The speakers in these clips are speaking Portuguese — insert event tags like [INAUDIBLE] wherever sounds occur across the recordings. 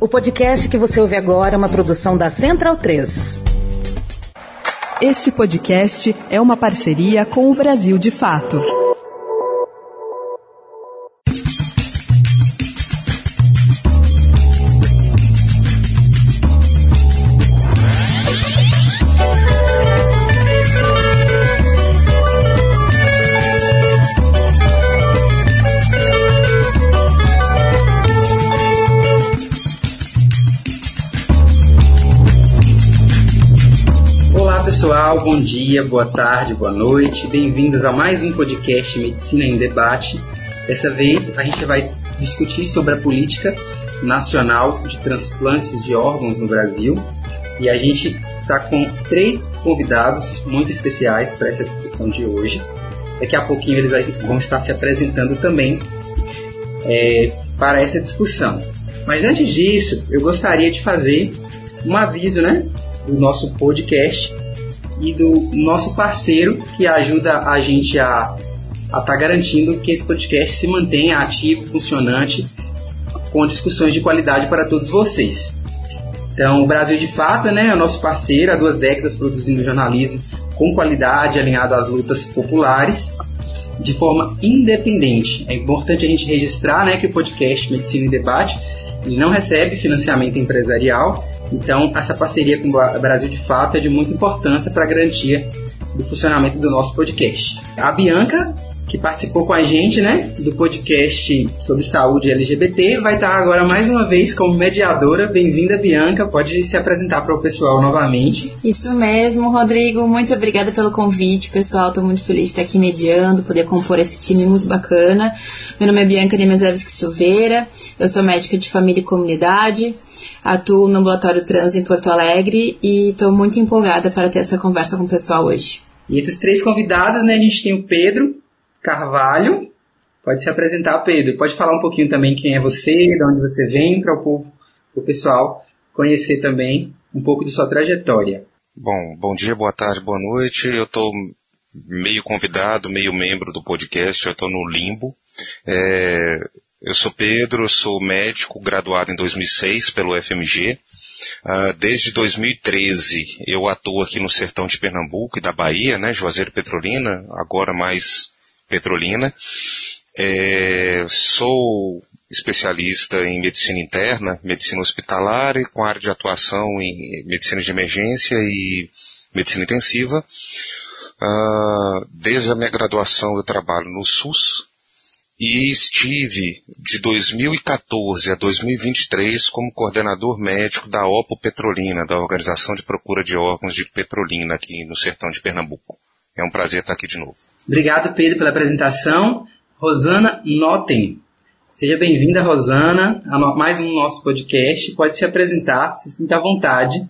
O podcast que você ouve agora é uma produção da Central 3. Este podcast é uma parceria com o Brasil de Fato. Bom dia, boa tarde, boa noite. Bem-vindos a mais um podcast Medicina em Debate. Dessa vez a gente vai discutir sobre a política nacional de transplantes de órgãos no Brasil. E a gente está com três convidados muito especiais para essa discussão de hoje. Daqui a pouquinho eles vão estar se apresentando também é, para essa discussão. Mas antes disso, eu gostaria de fazer um aviso, né? do nosso podcast e do nosso parceiro que ajuda a gente a estar tá garantindo que esse podcast se mantenha ativo, funcionante, com discussões de qualidade para todos vocês. Então, o Brasil de Fato né, é o nosso parceiro há duas décadas produzindo jornalismo com qualidade, alinhado às lutas populares, de forma independente. É importante a gente registrar né, que o podcast Medicina em Debate ele não recebe financiamento empresarial, então essa parceria com o Brasil de Fato é de muita importância para a garantia do funcionamento do nosso podcast. A Bianca que participou com a gente, né, do podcast sobre saúde LGBT, vai estar agora mais uma vez como mediadora. Bem-vinda, Bianca. Pode se apresentar para o pessoal novamente. Isso mesmo, Rodrigo. Muito obrigada pelo convite, pessoal. Estou muito feliz de estar aqui mediando, poder compor esse time muito bacana. Meu nome é Bianca Nemezevski Silveira. Eu sou médica de família e comunidade. Atuo no ambulatório trans em Porto Alegre e estou muito empolgada para ter essa conversa com o pessoal hoje. E entre os três convidados, né, a gente tem o Pedro, Carvalho. Pode se apresentar, Pedro. Pode falar um pouquinho também quem é você, de onde você vem, para o, pessoal conhecer também um pouco de sua trajetória. Bom, bom dia, boa tarde, boa noite. Eu estou meio convidado, meio membro do podcast, eu estou no limbo. É, eu sou Pedro, sou médico, graduado em 2006 pelo FMG. Uh, desde 2013 eu atuo aqui no sertão de Pernambuco e da Bahia, né, Juazeiro Petrolina, agora mais Petrolina. É, sou especialista em medicina interna, medicina hospitalar e com área de atuação em medicina de emergência e medicina intensiva. Uh, desde a minha graduação eu trabalho no SUS e estive de 2014 a 2023 como coordenador médico da OPO Petrolina, da Organização de Procura de Órgãos de Petrolina aqui no sertão de Pernambuco. É um prazer estar aqui de novo. Obrigado, Pedro, pela apresentação. Rosana Notem. Seja bem-vinda, Rosana, a mais um nosso podcast. Pode se apresentar, se sinta à vontade.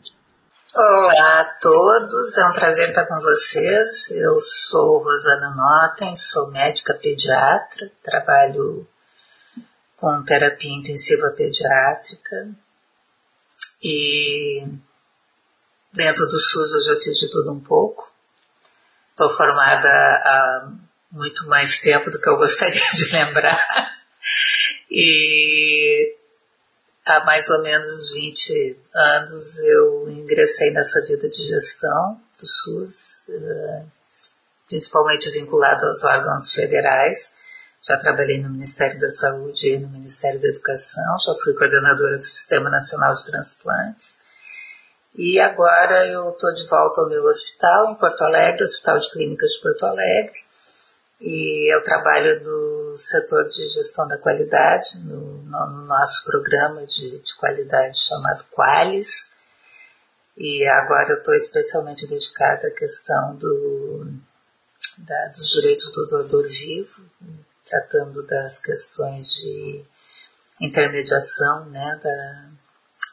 Olá a todos, é um prazer estar com vocês. Eu sou Rosana Notem, sou médica pediatra, trabalho com terapia intensiva pediátrica e dentro do SUS eu já fiz de tudo um pouco. Estou formada há muito mais tempo do que eu gostaria de lembrar. E há mais ou menos 20 anos eu ingressei nessa vida de gestão do SUS, eh, principalmente vinculado aos órgãos federais. Já trabalhei no Ministério da Saúde e no Ministério da Educação, já fui coordenadora do Sistema Nacional de Transplantes e agora eu estou de volta ao meu hospital em Porto Alegre, Hospital de Clínicas de Porto Alegre. E eu trabalho no setor de gestão da qualidade, no, no nosso programa de, de, qualidade chamado Qualis. E agora eu estou especialmente dedicada à questão do, da, dos direitos do doador vivo, tratando das questões de intermediação né, da,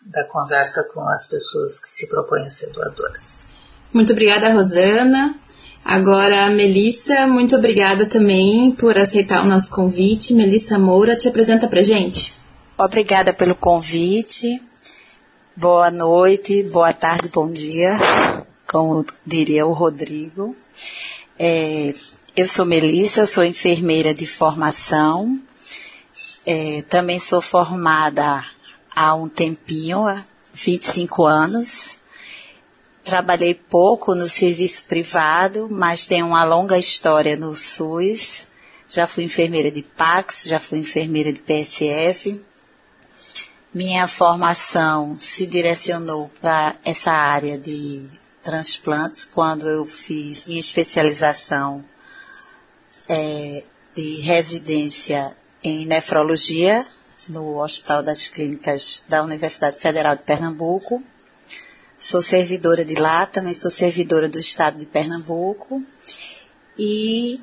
da conversa com as pessoas que se propõem a ser doadoras. Muito obrigada, Rosana. Agora, Melissa, muito obrigada também por aceitar o nosso convite. Melissa Moura, te apresenta pra gente. Obrigada pelo convite. Boa noite, boa tarde, bom dia, como diria o Rodrigo. É, eu sou Melissa, sou enfermeira de formação. É, também sou formada há um tempinho, há 25 anos. Trabalhei pouco no serviço privado, mas tenho uma longa história no SUS. Já fui enfermeira de Pax, já fui enfermeira de PSF. Minha formação se direcionou para essa área de transplantes quando eu fiz minha especialização é, de residência em nefrologia no Hospital das Clínicas da Universidade Federal de Pernambuco. Sou servidora de lá, também sou servidora do Estado de Pernambuco. E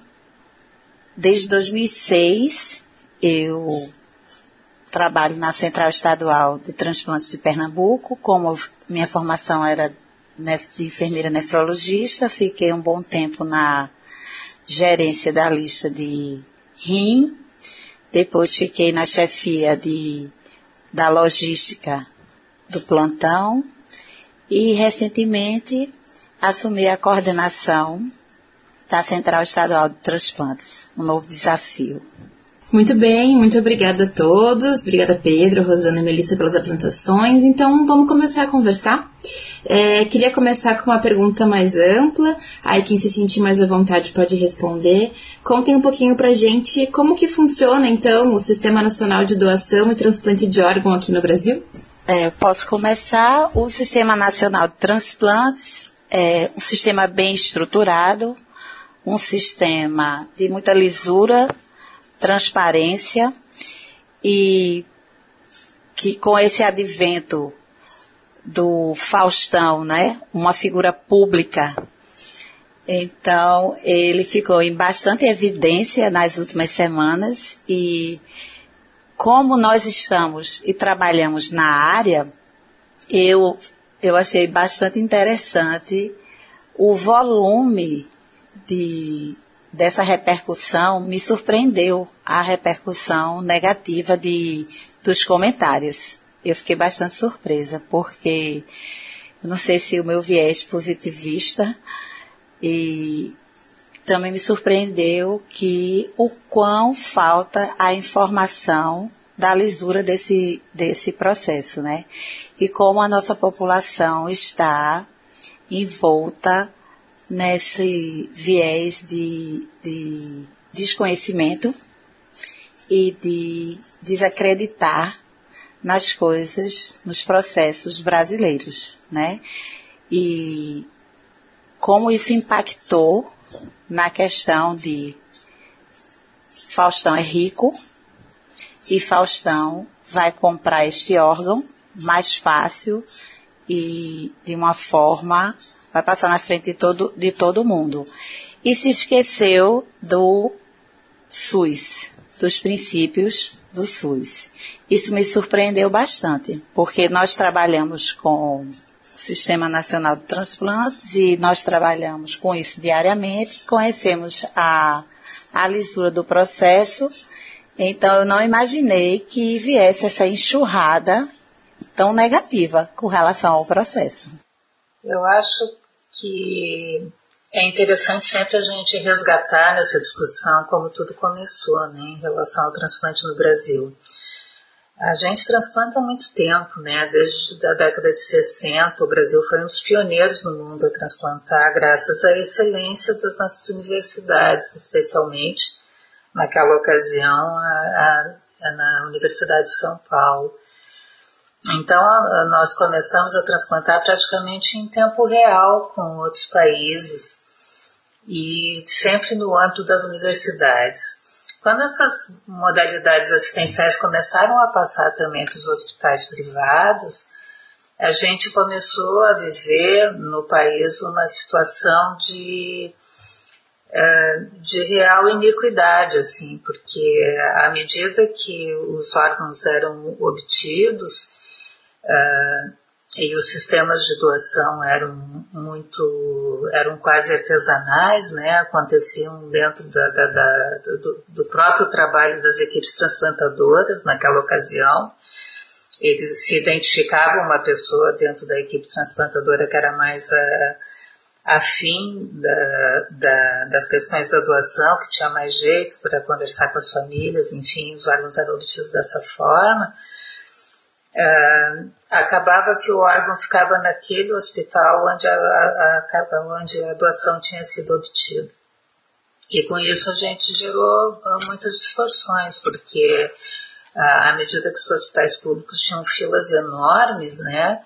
desde 2006 eu trabalho na Central Estadual de Transplantes de Pernambuco, como minha formação era de enfermeira nefrologista, fiquei um bom tempo na gerência da lista de rim, depois fiquei na chefia de, da logística do plantão e recentemente assumi a coordenação da Central Estadual de Transplantes, um novo desafio. Muito bem, muito obrigada a todos. Obrigada, Pedro, Rosana e Melissa, pelas apresentações. Então, vamos começar a conversar. É, queria começar com uma pergunta mais ampla. Aí, quem se sentir mais à vontade pode responder. Contem um pouquinho pra gente como que funciona, então, o Sistema Nacional de Doação e Transplante de Órgão aqui no Brasil. É, posso começar. O Sistema Nacional de Transplantes é um sistema bem estruturado, um sistema de muita lisura transparência e que com esse advento do Faustão, né, uma figura pública, então ele ficou em bastante evidência nas últimas semanas e como nós estamos e trabalhamos na área, eu eu achei bastante interessante o volume de dessa repercussão, me surpreendeu a repercussão negativa de, dos comentários. Eu fiquei bastante surpresa, porque eu não sei se o meu viés positivista e também me surpreendeu que o quão falta a informação da lisura desse, desse processo, né? E como a nossa população está envolta nesse viés de, de desconhecimento e de desacreditar nas coisas, nos processos brasileiros, né? E como isso impactou na questão de Faustão é rico e Faustão vai comprar este órgão mais fácil e de uma forma vai passar na frente de todo, de todo mundo. E se esqueceu do SUS, dos princípios do SUS. Isso me surpreendeu bastante, porque nós trabalhamos com o Sistema Nacional de Transplantes e nós trabalhamos com isso diariamente, conhecemos a, a lisura do processo, então eu não imaginei que viesse essa enxurrada tão negativa com relação ao processo. Eu acho que é interessante sempre a gente resgatar nessa discussão como tudo começou né, em relação ao transplante no Brasil. A gente transplanta há muito tempo, né? Desde a década de 60, o Brasil foi um dos pioneiros no mundo a transplantar, graças à excelência das nossas universidades, especialmente naquela ocasião a, a, na Universidade de São Paulo. Então, nós começamos a transplantar praticamente em tempo real com outros países e sempre no âmbito das universidades. Quando essas modalidades assistenciais começaram a passar também para os hospitais privados, a gente começou a viver no país uma situação de, é, de real iniquidade, assim, porque à medida que os órgãos eram obtidos, Uh, e os sistemas de doação eram muito, eram quase artesanais, né? aconteciam dentro da, da, da, do, do, próprio trabalho das equipes transplantadoras naquela ocasião. Eles se identificavam uma pessoa dentro da equipe transplantadora que era mais uh, afim da, das questões da doação, que tinha mais jeito para conversar com as famílias, enfim, os órgãos eram obtidos dessa forma. Uh, acabava que o órgão ficava naquele hospital onde a, a, a, onde a doação tinha sido obtida. E com isso a gente gerou uh, muitas distorções, porque uh, à medida que os hospitais públicos tinham filas enormes, né,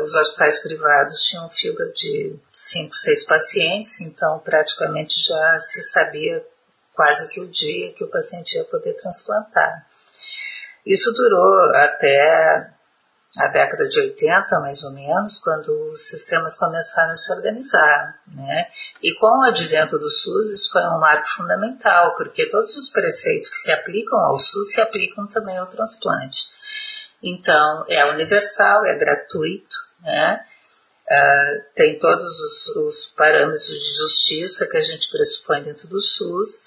os hospitais privados tinham fila de cinco, seis pacientes, então praticamente já se sabia quase que o dia que o paciente ia poder transplantar. Isso durou até a década de 80, mais ou menos, quando os sistemas começaram a se organizar. Né? E com o advento do SUS, isso foi um marco fundamental, porque todos os preceitos que se aplicam ao SUS se aplicam também ao transplante. Então, é universal, é gratuito, né? Uh, tem todos os, os parâmetros de justiça que a gente pressupõe dentro do SUS,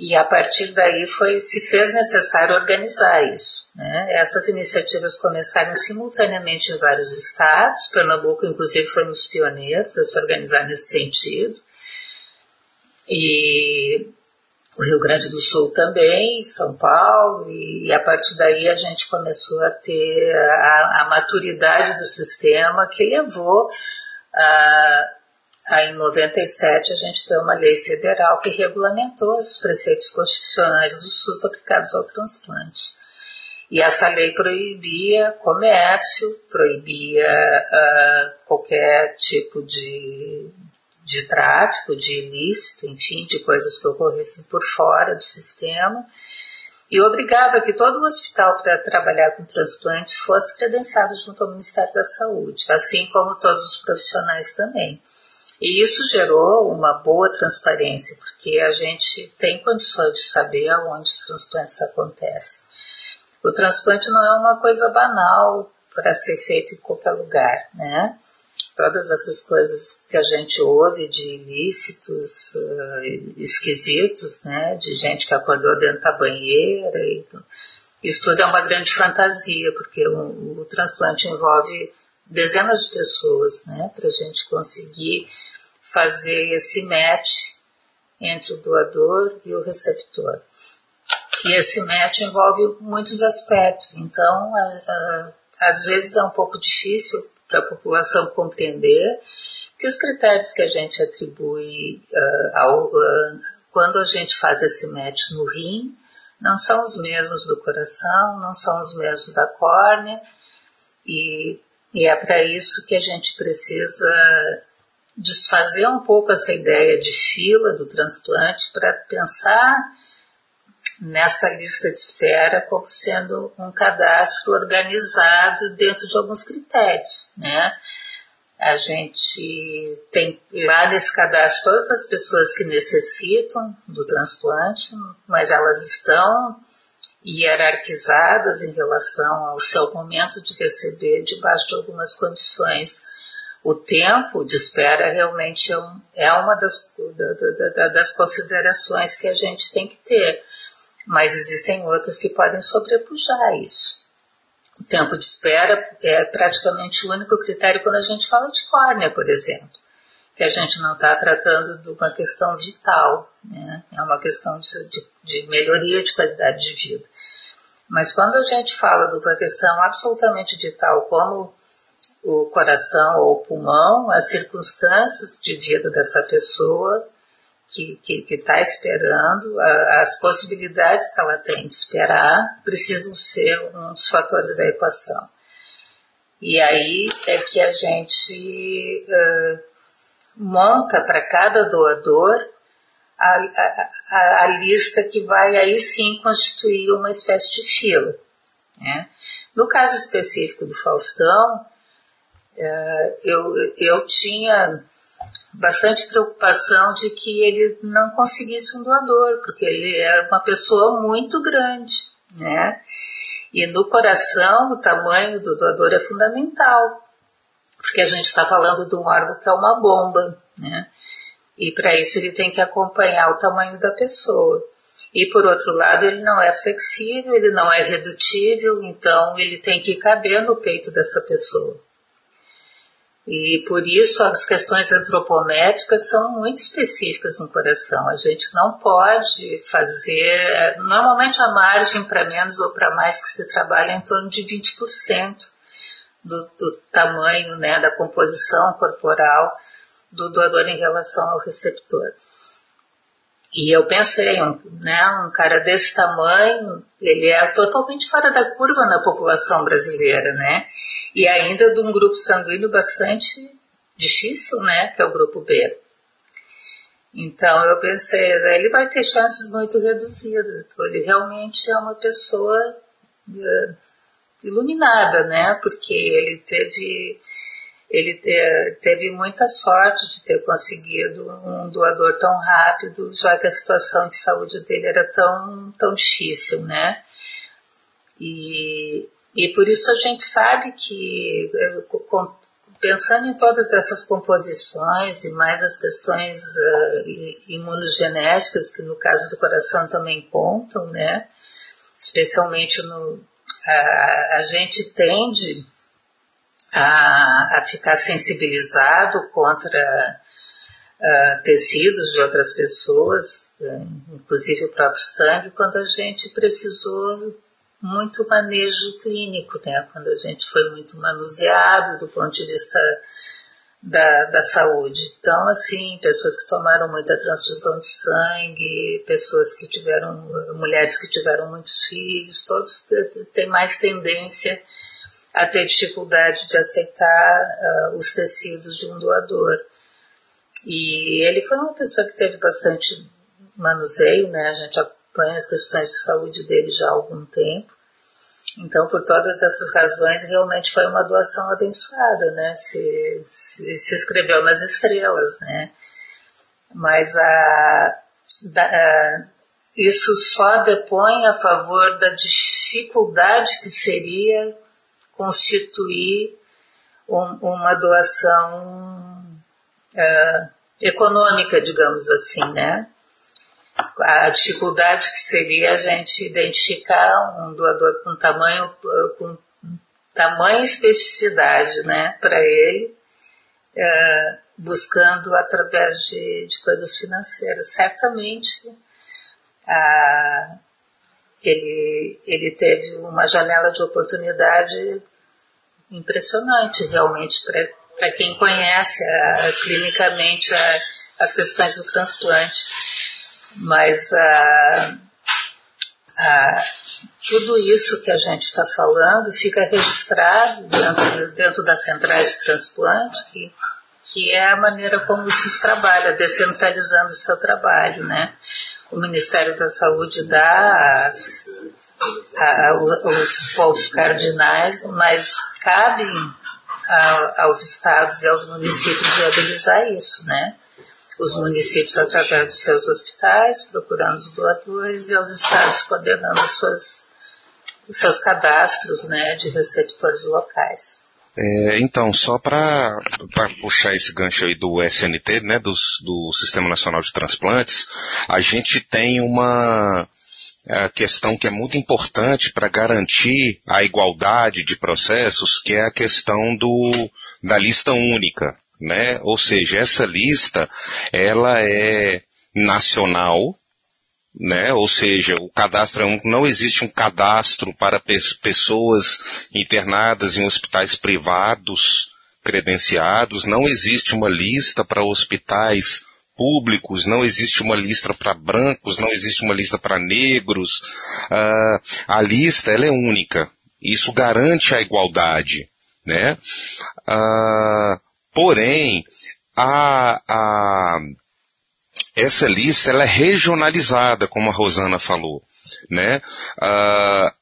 e a partir daí foi, se fez necessário organizar isso. Né? Essas iniciativas começaram simultaneamente em vários estados, Pernambuco inclusive foi um dos pioneiros a se organizar nesse sentido, e o Rio Grande do Sul também, São Paulo, e a partir daí a gente começou a ter a, a maturidade do sistema que levou a Aí, em 97, a gente tem uma lei federal que regulamentou os preceitos constitucionais do SUS aplicados ao transplante. E essa lei proibia comércio, proibia uh, qualquer tipo de, de tráfico, de ilícito, enfim, de coisas que ocorressem por fora do sistema, e obrigava que todo o hospital para trabalhar com transplantes fosse credenciado junto ao Ministério da Saúde, assim como todos os profissionais também. E isso gerou uma boa transparência, porque a gente tem condições de saber aonde os transplantes acontecem. O transplante não é uma coisa banal para ser feito em qualquer lugar, né? Todas essas coisas que a gente ouve de ilícitos uh, esquisitos, né? De gente que acordou dentro da banheira. E, isso tudo é uma grande fantasia, porque o, o transplante envolve dezenas de pessoas, né? Para a gente conseguir fazer esse match entre o doador e o receptor. E esse match envolve muitos aspectos, então às vezes é um pouco difícil para a população compreender que os critérios que a gente atribui uh, ao, uh, quando a gente faz esse match no rim não são os mesmos do coração, não são os mesmos da córnea, e, e é para isso que a gente precisa desfazer um pouco essa ideia de fila do transplante para pensar nessa lista de espera como sendo um cadastro organizado dentro de alguns critérios, né? A gente tem lá nesse cadastro todas as pessoas que necessitam do transplante, mas elas estão hierarquizadas em relação ao seu momento de receber debaixo de algumas condições o tempo de espera realmente é, um, é uma das, da, da, das considerações que a gente tem que ter, mas existem outras que podem sobrepujar isso. O tempo de espera é praticamente o único critério quando a gente fala de córnea, por exemplo, que a gente não está tratando de uma questão vital, né? é uma questão de, de, de melhoria de qualidade de vida. Mas quando a gente fala de uma questão absolutamente vital, como o coração ou o pulmão, as circunstâncias de vida dessa pessoa que está esperando, a, as possibilidades que ela tem de esperar, precisam ser um dos fatores da equação. E aí é que a gente uh, monta para cada doador a, a, a, lista que vai aí sim constituir uma espécie de fila. Né? No caso específico do Faustão, eu, eu tinha bastante preocupação de que ele não conseguisse um doador, porque ele é uma pessoa muito grande, né? E no coração, o tamanho do doador é fundamental, porque a gente está falando de um órgão que é uma bomba, né? E para isso ele tem que acompanhar o tamanho da pessoa. E por outro lado, ele não é flexível, ele não é redutível, então ele tem que caber no peito dessa pessoa. E por isso as questões antropométricas são muito específicas no coração. A gente não pode fazer. Normalmente a margem para menos ou para mais que se trabalha é em torno de 20% do, do tamanho, né, da composição corporal do doador em relação ao receptor. E eu pensei, um, né, um cara desse tamanho, ele é totalmente fora da curva na população brasileira, né? E ainda de um grupo sanguíneo bastante difícil, né, que é o grupo B. Então eu pensei, ele vai ter chances muito reduzidas. Então, ele realmente é uma pessoa uh, iluminada, né? Porque ele teve ele teve muita sorte de ter conseguido um doador tão rápido, já que a situação de saúde dele era tão, tão difícil, né? E, e por isso a gente sabe que, eh, pensando em todas essas composições e mais as questões uh, imunogenéticas, que no caso do coração também contam, né? Especialmente no. A, a gente tende a, a ficar sensibilizado contra uh, tecidos de outras pessoas, uh, inclusive o próprio sangue, quando a gente precisou muito manejo clínico, né? quando a gente foi muito manuseado do ponto de vista da, da saúde. Então, assim, pessoas que tomaram muita transfusão de sangue, pessoas que tiveram, mulheres que tiveram muitos filhos, todos têm mais tendência a ter dificuldade de aceitar uh, os tecidos de um doador. E ele foi uma pessoa que teve bastante manuseio, né? A gente acompanha as questões de saúde dele já há algum tempo. Então, por todas essas razões, realmente foi uma doação abençoada, né? Se, se, se escreveu nas estrelas, né? Mas a, da, a, isso só depõe a favor da dificuldade que seria constituir um, uma doação uh, econômica, digamos assim, né? A dificuldade que seria a gente identificar um doador com tamanho, com tamanho especificidade, né, para ele, uh, buscando através de, de, coisas financeiras. Certamente, uh, ele, ele teve uma janela de oportunidade impressionante realmente para quem conhece a, clinicamente a, as questões do transplante. Mas a, a, tudo isso que a gente está falando fica registrado dentro, dentro das centrais de transplante, que, que é a maneira como o SUS trabalha, descentralizando o seu trabalho, né? O Ministério da Saúde dá as, a, os pontos cardinais, mas cabe a, aos estados e aos municípios viabilizar isso, né? Os municípios através dos seus hospitais, procurando os doadores, e aos estados coordenando seus, os seus cadastros né, de receptores locais. É, então, só para puxar esse gancho aí do SNT, né, do, do Sistema Nacional de Transplantes, a gente tem uma, a questão que é muito importante para garantir a igualdade de processos, que é a questão do, da lista única, né? Ou seja, essa lista, ela é nacional, né? Ou seja, o cadastro é único, não existe um cadastro para pe pessoas internadas em hospitais privados credenciados, não existe uma lista para hospitais públicos, não existe uma lista para brancos, não existe uma lista para negros. Uh, a lista ela é única. Isso garante a igualdade, né? Uh, porém, a, a, essa lista ela é regionalizada, como a Rosana falou, né? Uh,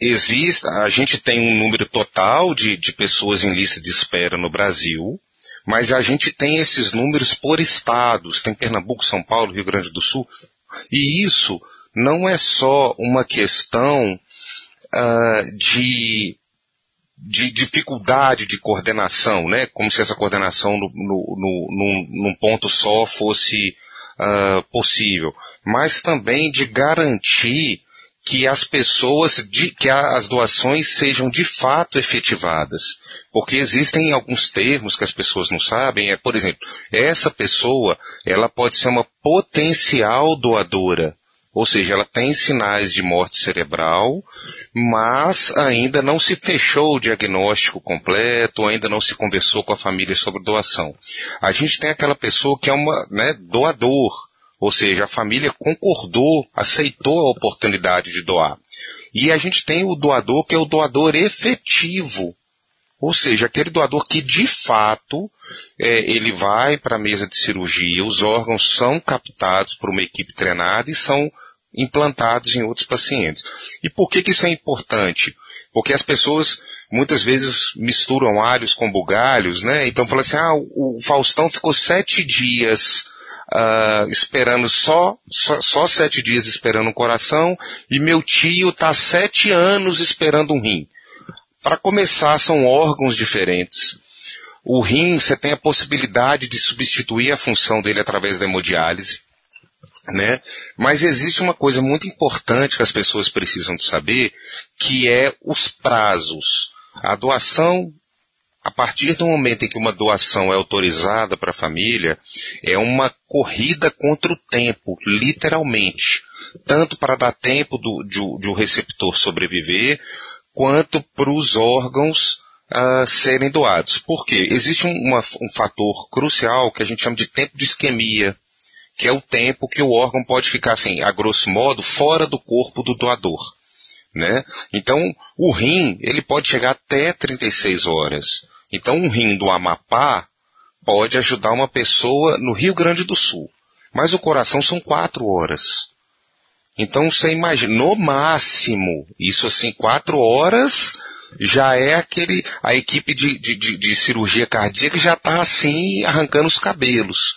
existe, a gente tem um número total de, de pessoas em lista de espera no Brasil, mas a gente tem esses números por estados, tem Pernambuco, São Paulo, Rio Grande do Sul, e isso não é só uma questão uh, de, de dificuldade de coordenação, né? Como se essa coordenação no, no, no, num, num ponto só fosse uh, possível, mas também de garantir que as pessoas, de, que as doações sejam de fato efetivadas. Porque existem alguns termos que as pessoas não sabem. É, por exemplo, essa pessoa, ela pode ser uma potencial doadora. Ou seja, ela tem sinais de morte cerebral, mas ainda não se fechou o diagnóstico completo, ainda não se conversou com a família sobre doação. A gente tem aquela pessoa que é uma, né, doador, ou seja, a família concordou, aceitou a oportunidade de doar. E a gente tem o doador que é o doador efetivo. Ou seja, aquele doador que de fato é, ele vai para a mesa de cirurgia, os órgãos são captados por uma equipe treinada e são implantados em outros pacientes. E por que, que isso é importante? Porque as pessoas muitas vezes misturam alhos com bugalhos, né? Então fala assim, ah, o Faustão ficou sete dias uh, esperando só, só, só, sete dias esperando um coração e meu tio está sete anos esperando um rim. Para começar, são órgãos diferentes. O rim, você tem a possibilidade de substituir a função dele através da hemodiálise. Né? Mas existe uma coisa muito importante que as pessoas precisam de saber, que é os prazos. A doação a partir do momento em que uma doação é autorizada para a família, é uma corrida contra o tempo, literalmente. Tanto para dar tempo do, de, de o receptor sobreviver, quanto para os órgãos uh, serem doados. Por quê? Existe um, uma, um fator crucial que a gente chama de tempo de isquemia, que é o tempo que o órgão pode ficar, assim, a grosso modo, fora do corpo do doador. Né? Então, o rim, ele pode chegar até 36 horas. Então, um rim do Amapá pode ajudar uma pessoa no Rio Grande do Sul. Mas o coração são quatro horas. Então, você imagina, no máximo, isso assim, quatro horas já é aquele, a equipe de, de, de, de cirurgia cardíaca já está assim, arrancando os cabelos.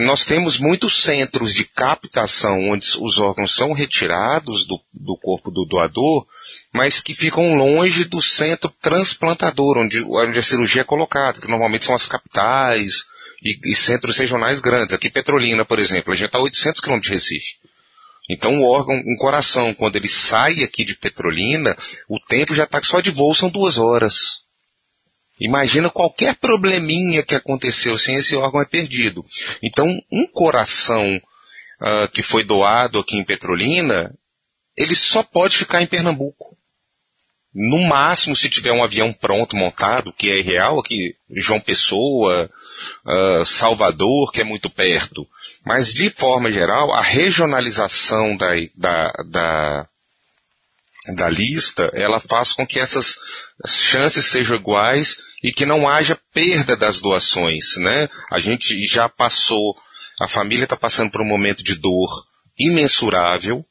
Nós temos muitos centros de captação onde os órgãos são retirados do, do corpo do doador mas que ficam longe do centro transplantador, onde, onde a cirurgia é colocada, que normalmente são as capitais e, e centros regionais grandes. Aqui Petrolina, por exemplo, a gente está a 800 km de Recife. Então o órgão, um coração, quando ele sai aqui de Petrolina, o tempo já está só de voo são duas horas. Imagina qualquer probleminha que aconteceu sem esse órgão é perdido. Então um coração uh, que foi doado aqui em Petrolina, ele só pode ficar em Pernambuco. No máximo, se tiver um avião pronto, montado, que é real aqui, João Pessoa, uh, Salvador, que é muito perto. Mas, de forma geral, a regionalização da, da, da, da lista, ela faz com que essas chances sejam iguais e que não haja perda das doações, né? A gente já passou, a família está passando por um momento de dor imensurável,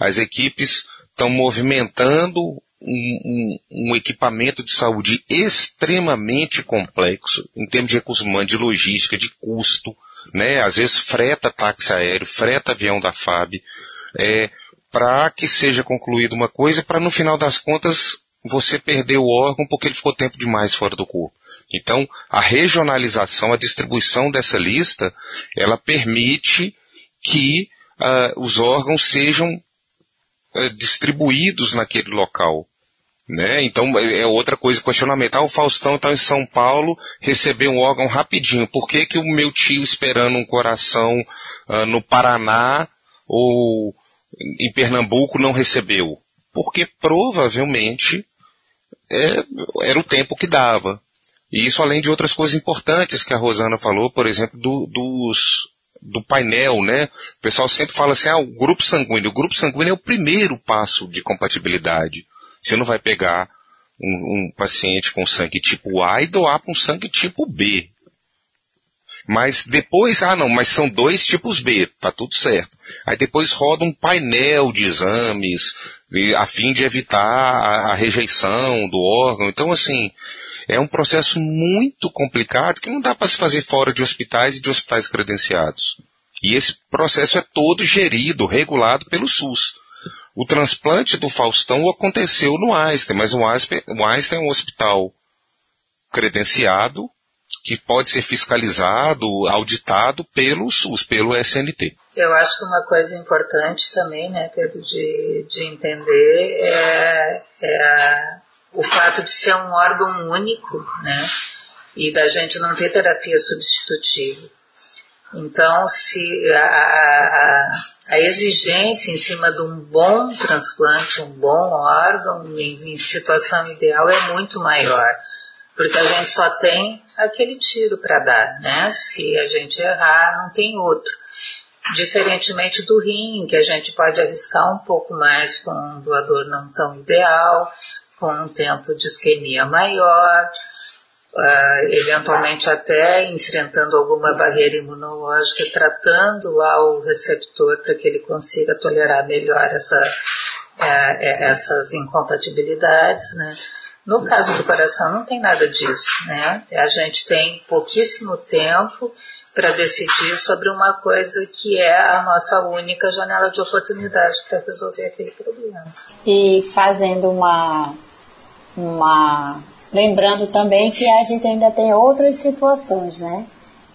as equipes estão movimentando um, um, um, equipamento de saúde extremamente complexo, em termos de recursos humanos, de logística, de custo, né? Às vezes freta táxi aéreo, freta avião da FAB, é, para que seja concluída uma coisa, para no final das contas você perder o órgão porque ele ficou tempo demais fora do corpo. Então, a regionalização, a distribuição dessa lista, ela permite que uh, os órgãos sejam uh, distribuídos naquele local. Né? Então é, é outra coisa, questionamento. Ah, o Faustão está em São Paulo, recebeu um órgão rapidinho. Por que, que o meu tio esperando um coração uh, no Paraná ou em Pernambuco não recebeu? Porque provavelmente é, era o tempo que dava. E isso além de outras coisas importantes que a Rosana falou, por exemplo, do, dos, do painel, né? O pessoal sempre fala assim, ah, o grupo sanguíneo. O grupo sanguíneo é o primeiro passo de compatibilidade. Você não vai pegar um, um paciente com sangue tipo A e doar para um sangue tipo B. Mas depois, ah não, mas são dois tipos B, tá tudo certo. Aí depois roda um painel de exames, a fim de evitar a, a rejeição do órgão. Então assim, é um processo muito complicado que não dá para se fazer fora de hospitais e de hospitais credenciados. E esse processo é todo gerido, regulado pelo SUS. O transplante do Faustão aconteceu no Einstein, mas o Einstein, o Einstein é um hospital credenciado que pode ser fiscalizado, auditado pelo SUS, pelo SNT. eu acho que uma coisa importante também, né, Pedro, de, de entender é, é o fato de ser um órgão único, né, e da gente não ter terapia substitutiva. Então, se a, a, a, exigência em cima de um bom transplante, um bom órgão, em, em situação ideal, é muito maior, porque a gente só tem aquele tiro para dar, né? Se a gente errar, não tem outro. Diferentemente do rim, que a gente pode arriscar um pouco mais com um doador não tão ideal, com um tempo de isquemia maior, uh, eventualmente até enfrentando alguma barreira imunológica, tratando lá o receptor para que ele consiga tolerar melhor essa, uh, essas incompatibilidades, né? No caso do coração não tem nada disso, né? A gente tem pouquíssimo tempo para decidir sobre uma coisa que é a nossa única janela de oportunidade para resolver aquele problema. E fazendo uma uma lembrando também que a gente ainda tem outras situações, né?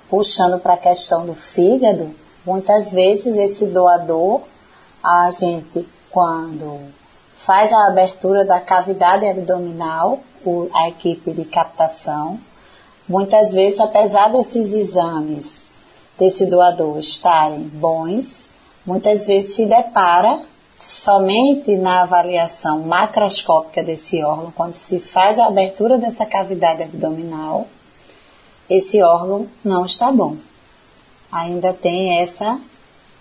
Puxando para a questão do fígado, muitas vezes esse doador, a gente quando faz a abertura da cavidade abdominal, a equipe de captação, muitas vezes apesar desses exames desse doador estarem bons, muitas vezes se depara somente na avaliação macroscópica desse órgão, quando se faz a abertura dessa cavidade abdominal, esse órgão não está bom. Ainda tem essa,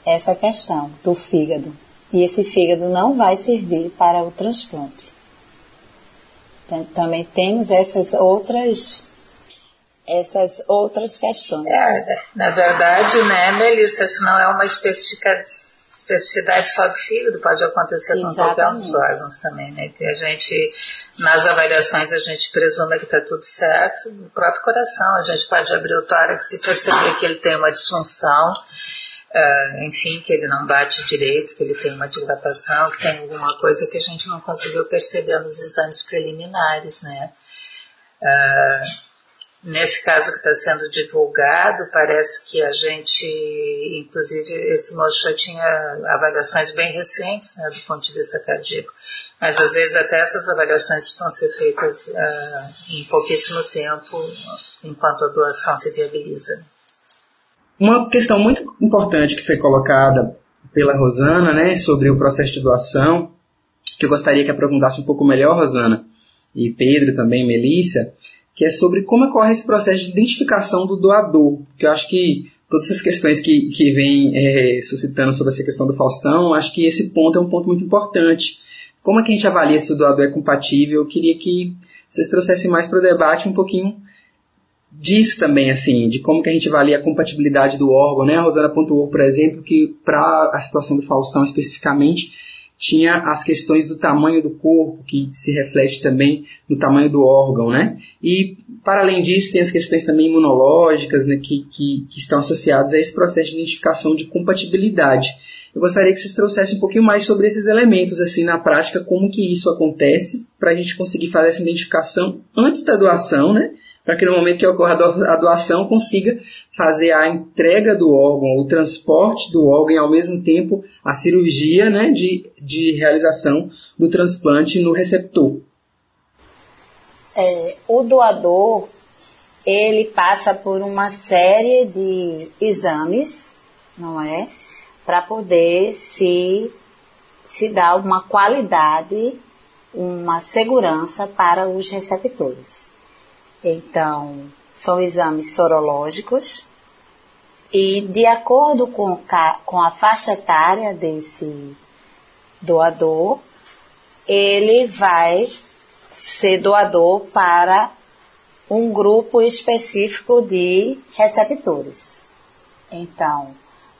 essa questão do fígado. E esse fígado não vai servir para o transplante. Então, também temos essas outras essas outras questões. É, na verdade, né, Melissa, isso não é uma especificidade só do fígado, pode acontecer Exatamente. com qualquer um dos órgãos também, né? Que a gente, nas avaliações, a gente presume que está tudo certo. No próprio coração, a gente pode abrir o tórax e perceber que ele tem uma disfunção, uh, enfim, que ele não bate direito, que ele tem uma dilatação, que tem alguma coisa que a gente não conseguiu perceber nos exames preliminares, né? Uh, Nesse caso que está sendo divulgado, parece que a gente, inclusive, esse moço já tinha avaliações bem recentes, né, do ponto de vista cardíaco. Mas às vezes até essas avaliações precisam ser feitas uh, em pouquíssimo tempo, enquanto a doação se viabiliza. Uma questão muito importante que foi colocada pela Rosana, né, sobre o processo de doação, que eu gostaria que aprofundasse um pouco melhor, Rosana, e Pedro também, Melissa, que é sobre como ocorre esse processo de identificação do doador, que eu acho que todas essas questões que, que vem é, suscitando sobre essa questão do Faustão, acho que esse ponto é um ponto muito importante. Como é que a gente avalia se o doador é compatível? Eu queria que vocês trouxessem mais para o debate um pouquinho disso também, assim, de como que a gente avalia a compatibilidade do órgão, né? A Rosana pontuou, por exemplo, que para a situação do Faustão especificamente, tinha as questões do tamanho do corpo, que se reflete também no tamanho do órgão, né? E, para além disso, tem as questões também imunológicas, né, que, que, que estão associadas a esse processo de identificação de compatibilidade. Eu gostaria que vocês trouxessem um pouquinho mais sobre esses elementos, assim, na prática, como que isso acontece, para a gente conseguir fazer essa identificação antes da doação, né? Para que no momento que ocorra a doação consiga fazer a entrega do órgão, o transporte do órgão e ao mesmo tempo a cirurgia né, de, de realização do transplante no receptor. É, o doador ele passa por uma série de exames, não é, para poder se se dar uma qualidade, uma segurança para os receptores. Então, são exames sorológicos e de acordo com, com a faixa etária desse doador, ele vai ser doador para um grupo específico de receptores. Então,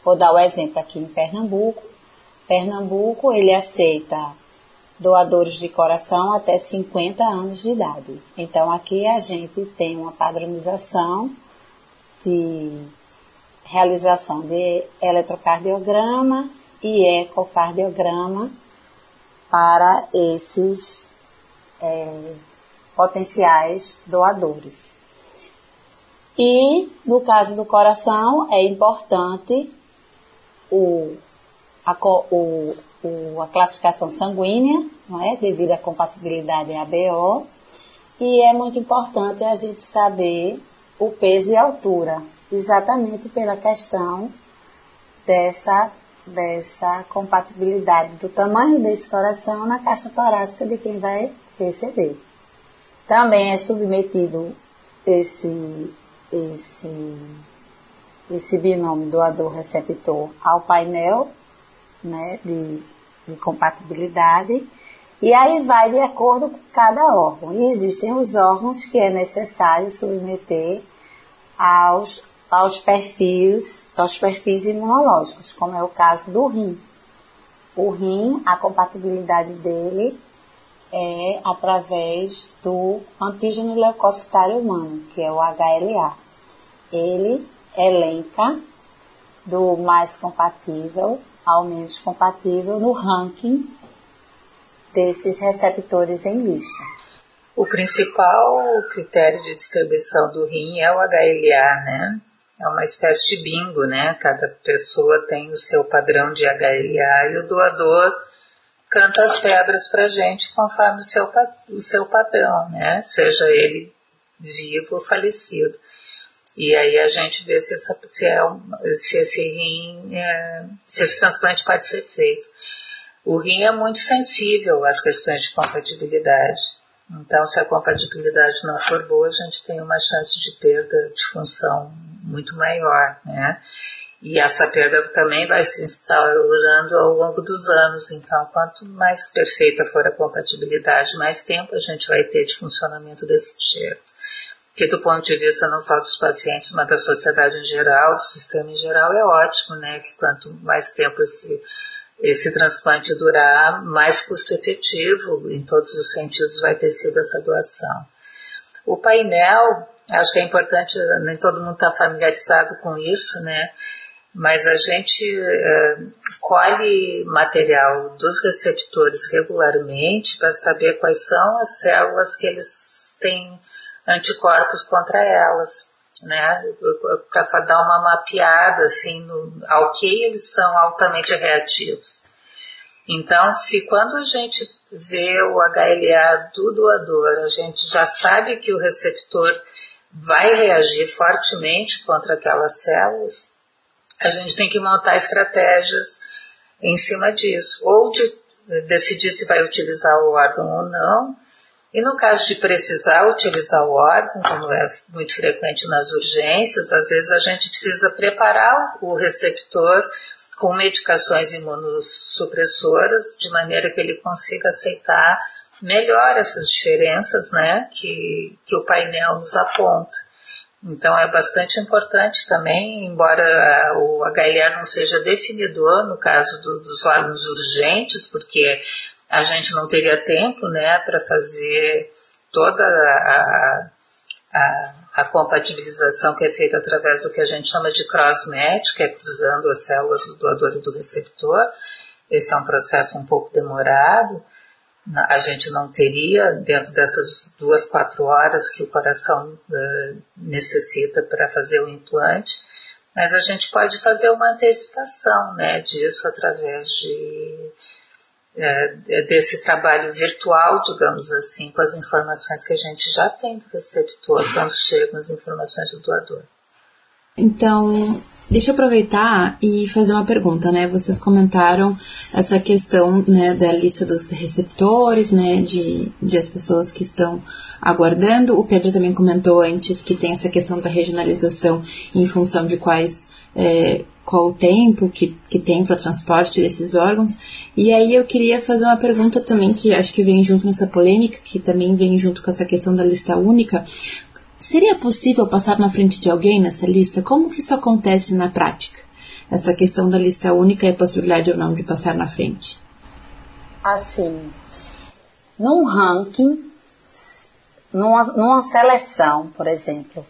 vou dar o exemplo aqui em Pernambuco. Pernambuco, ele aceita doadores de coração até 50 anos de idade. Então aqui a gente tem uma padronização de realização de eletrocardiograma e ecocardiograma para esses é, potenciais doadores. E no caso do coração é importante o, a, o, o, a classificação sanguínea, não é? devido à compatibilidade ABO, e é muito importante a gente saber o peso e a altura, exatamente pela questão dessa, dessa compatibilidade do tamanho desse coração na caixa torácica de quem vai receber. Também é submetido esse, esse, esse binômio doador-receptor ao painel né, de, de compatibilidade e aí vai de acordo com cada órgão. E existem os órgãos que é necessário submeter aos, aos perfis, aos perfis imunológicos, como é o caso do rim. O rim, a compatibilidade dele é através do antígeno leucocitário humano, que é o HLA. Ele elenca do mais compatível ao menos compatível no ranking desses receptores em lista. O principal critério de distribuição do rim é o HLA, né? É uma espécie de bingo, né? Cada pessoa tem o seu padrão de HLA e o doador canta as pedras para gente conforme o seu, o seu padrão, né? Seja ele vivo ou falecido. E aí a gente vê se, essa, se, é um, se esse rim, é, se esse transplante pode ser feito. O rim é muito sensível às questões de compatibilidade. Então, se a compatibilidade não for boa, a gente tem uma chance de perda de função muito maior, né? E essa perda também vai se instaurando ao longo dos anos. Então, quanto mais perfeita for a compatibilidade, mais tempo a gente vai ter de funcionamento desse enxerto. Porque do ponto de vista não só dos pacientes, mas da sociedade em geral, do sistema em geral, é ótimo, né? Que quanto mais tempo esse esse transplante durar, mais custo efetivo em todos os sentidos vai ter sido essa doação. O painel, acho que é importante, nem todo mundo está familiarizado com isso, né? Mas a gente é, colhe material dos receptores regularmente para saber quais são as células que eles têm anticorpos contra elas né, para dar uma mapeada assim no, ao que eles são altamente reativos. Então, se quando a gente vê o HLA do doador, a gente já sabe que o receptor vai reagir fortemente contra aquelas células, a gente tem que montar estratégias em cima disso, ou de decidir se vai utilizar o órgão ou não, e no caso de precisar utilizar o órgão, como é muito frequente nas urgências, às vezes a gente precisa preparar o receptor com medicações imunossupressoras, de maneira que ele consiga aceitar melhor essas diferenças né, que, que o painel nos aponta. Então é bastante importante também, embora o HLA não seja definidor no caso do, dos órgãos urgentes, porque a gente não teria tempo né, para fazer toda a, a, a, compatibilização que é feita através do que a gente chama de cross-match, que é cruzando as células do doador e do receptor. Esse é um processo um pouco demorado. A gente não teria, dentro dessas duas, quatro horas que o coração uh, necessita para fazer o implante, mas a gente pode fazer uma antecipação né, disso através de é, é, desse trabalho virtual, digamos assim, com as informações que a gente já tem do receptor quando chegam as informações do doador. Então, deixa eu aproveitar e fazer uma pergunta, né? Vocês comentaram essa questão né, da lista dos receptores, né, de, de as pessoas que estão aguardando. O Pedro também comentou antes que tem essa questão da regionalização em função de quais é, qual o tempo que, que tem para transporte desses órgãos. E aí eu queria fazer uma pergunta também que acho que vem junto nessa polêmica, que também vem junto com essa questão da lista única. Seria possível passar na frente de alguém nessa lista? Como que isso acontece na prática? Essa questão da lista única e a possibilidade ou não de passar na frente? Assim, num ranking, numa, numa seleção, por exemplo,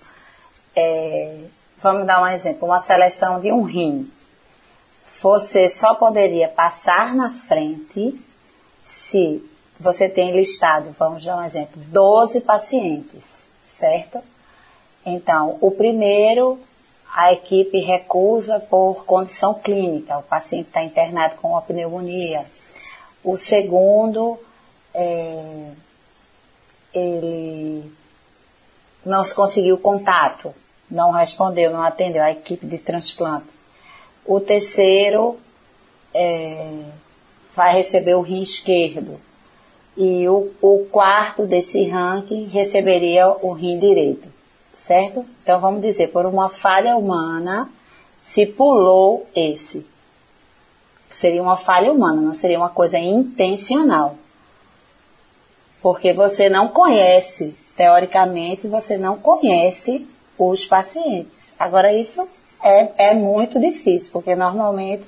é, vamos dar um exemplo, uma seleção de um rim. Você só poderia passar na frente se você tem listado, vamos dar um exemplo, 12 pacientes, certo? Então, o primeiro a equipe recusa por condição clínica, o paciente está internado com uma pneumonia. O segundo, é, ele não se conseguiu contato, não respondeu, não atendeu a equipe de transplante. O terceiro é, vai receber o rim esquerdo. E o, o quarto desse ranking receberia o rim direito, certo? Então vamos dizer, por uma falha humana, se pulou esse. Seria uma falha humana, não seria uma coisa intencional. Porque você não conhece, teoricamente, você não conhece os pacientes. Agora, isso é, é muito difícil, porque normalmente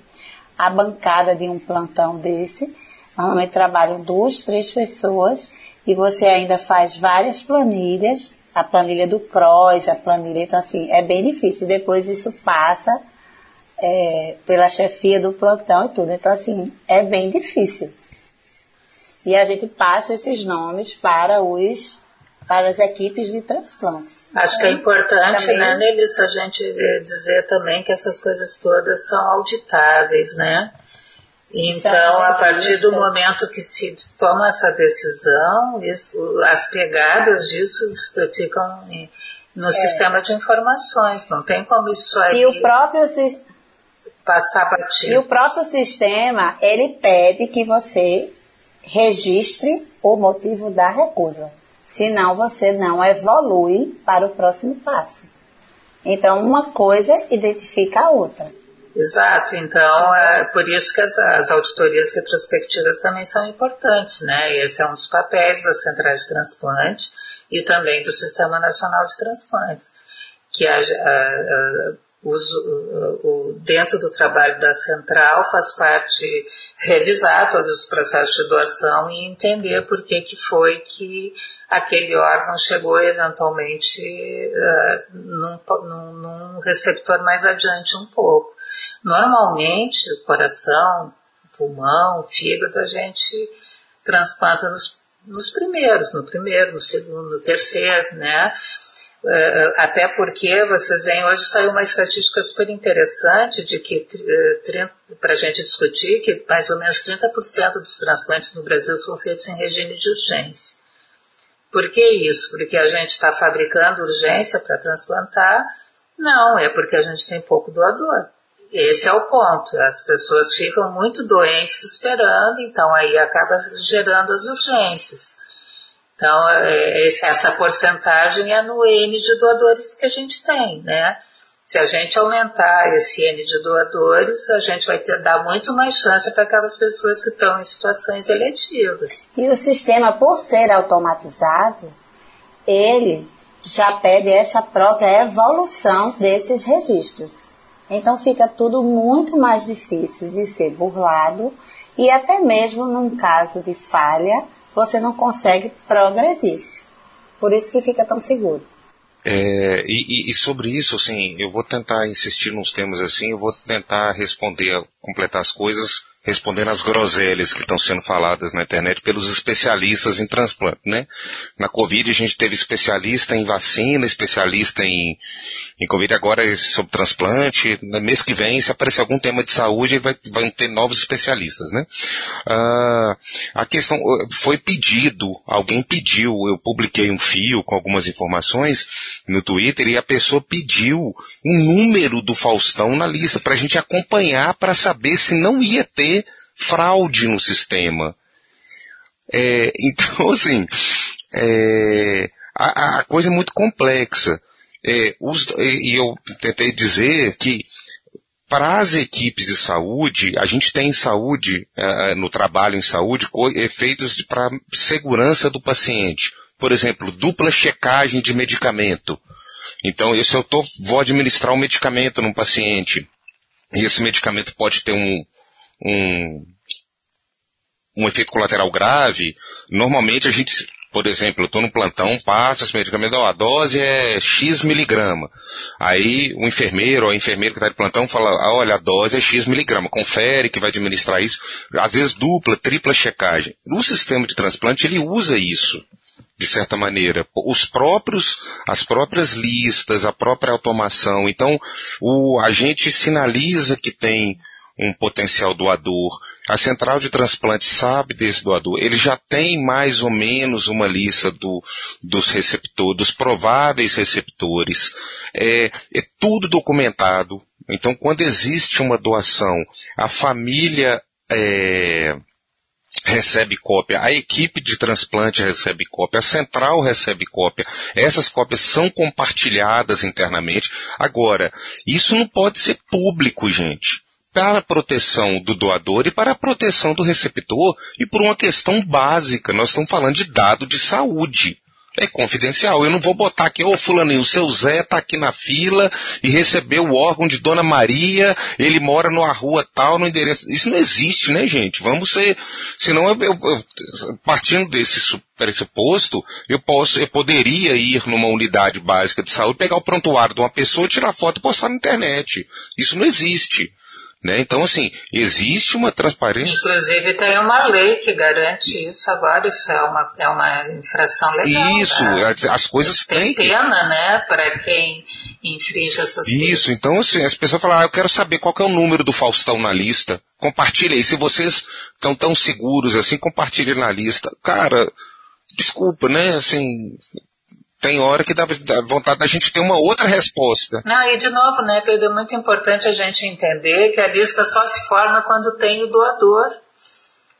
a bancada de um plantão desse, normalmente trabalham duas, três pessoas e você ainda faz várias planilhas, a planilha do CROSS, a planilha, então assim, é bem difícil. Depois isso passa é, pela chefia do plantão e tudo. Então assim, é bem difícil. E a gente passa esses nomes para os para as equipes de transplantes. Acho que é importante, também... né, Nelissa, a gente dizer também que essas coisas todas são auditáveis, né? Então, a partir do momento que se toma essa decisão, isso, as pegadas disso ficam no é. sistema de informações. Não tem como isso aí. E o próprio passar batido. E o próprio sistema ele pede que você registre o motivo da recusa senão você não evolui para o próximo passo. Então, uma coisa identifica a outra. Exato, então é por isso que as, as, auditorias retrospectivas também são importantes, né? Esse é um dos papéis das centrais de transplante e também do Sistema Nacional de Transplantes, que a, a, a o, o, dentro do trabalho da central faz parte revisar todos os processos de doação e entender por que, que foi que aquele órgão chegou eventualmente uh, num, num, receptor mais adiante um pouco. Normalmente, o coração, pulmão, fígado, a gente transplanta nos, nos primeiros, no primeiro, no segundo, no terceiro, né? Uh, até porque vocês veem, hoje saiu uma estatística super interessante de que, uh, para a gente discutir, que mais ou menos 30% dos transplantes no Brasil são feitos em regime de urgência. Por que isso? Porque a gente está fabricando urgência para transplantar? Não, é porque a gente tem pouco doador. Esse é o ponto. As pessoas ficam muito doentes esperando, então aí acaba gerando as urgências. Então, é, essa porcentagem é no N de doadores que a gente tem, né? Se a gente aumentar esse N de doadores, a gente vai ter, dar muito mais chance para aquelas pessoas que estão em situações eletivas. E o sistema, por ser automatizado, ele já pede essa própria evolução desses registros. Então fica tudo muito mais difícil de ser burlado e até mesmo num caso de falha, você não consegue progredir. Por isso que fica tão seguro. É, e, e, sobre isso, assim, eu vou tentar insistir nos temas assim, eu vou tentar responder, completar as coisas respondendo às groselhas que estão sendo faladas na internet pelos especialistas em transplante, né? Na Covid a gente teve especialista em vacina, especialista em, em Covid, agora é sobre transplante. No mês que vem, se aparecer algum tema de saúde, vai, ter novos especialistas, né? Ah, a questão foi pedido, alguém pediu, eu publiquei um fio com algumas informações no Twitter e a pessoa pediu um número do Faustão na lista para a gente acompanhar para saber se não ia ter fraude no sistema. É, então, [LAUGHS] assim, é, a, a, coisa é muito complexa. É, os, e eu tentei dizer que para as equipes de saúde, a gente tem saúde, é, no trabalho em saúde, efeitos para segurança do paciente. Por exemplo, dupla checagem de medicamento. Então, se eu tô, vou administrar um medicamento num paciente, e esse medicamento pode ter um, um, um efeito colateral grave, normalmente a gente, por exemplo, eu estou no plantão, passa esse medicamento, ó, a dose é X miligrama. Aí o enfermeiro ou a enfermeira que está de plantão fala, ah, olha, a dose é X miligrama, confere que vai administrar isso. Às vezes dupla, tripla checagem. O sistema de transplante, ele usa isso. de certa maneira. Os próprios, as próprias listas, a própria automação. Então, o, a gente sinaliza que tem um potencial doador. A central de transplante sabe desse doador. Ele já tem mais ou menos uma lista do, dos receptores, dos prováveis receptores. É, é tudo documentado. Então, quando existe uma doação, a família é, recebe cópia, a equipe de transplante recebe cópia, a central recebe cópia. Essas cópias são compartilhadas internamente. Agora, isso não pode ser público, gente. Para a proteção do doador e para a proteção do receptor e por uma questão básica. Nós estamos falando de dado de saúde é confidencial. Eu não vou botar aqui, ô fulaninho, o seu Zé tá aqui na fila e recebeu o órgão de Dona Maria, ele mora numa rua tal, no endereço. Isso não existe, né, gente? Vamos ser. Senão, eu, eu, eu, partindo desse pressuposto, eu, posso, eu poderia ir numa unidade básica de saúde, pegar o prontuário de uma pessoa, tirar foto e postar na internet. Isso não existe. Né? Então, assim, existe uma transparência. Inclusive tem uma lei que garante isso agora, isso é uma, é uma infração legal. Isso, né? as coisas tem têm. pena, né, para quem infringe essas Isso, coisas. então assim, as pessoas falam, ah, eu quero saber qual que é o número do Faustão na lista. Compartilha aí, se vocês estão tão seguros assim, compartilhe na lista. Cara, desculpa, né, assim, tem hora que dá vontade da gente ter uma outra resposta. Não, e de novo, né, Pedro, é muito importante a gente entender que a lista só se forma quando tem o doador.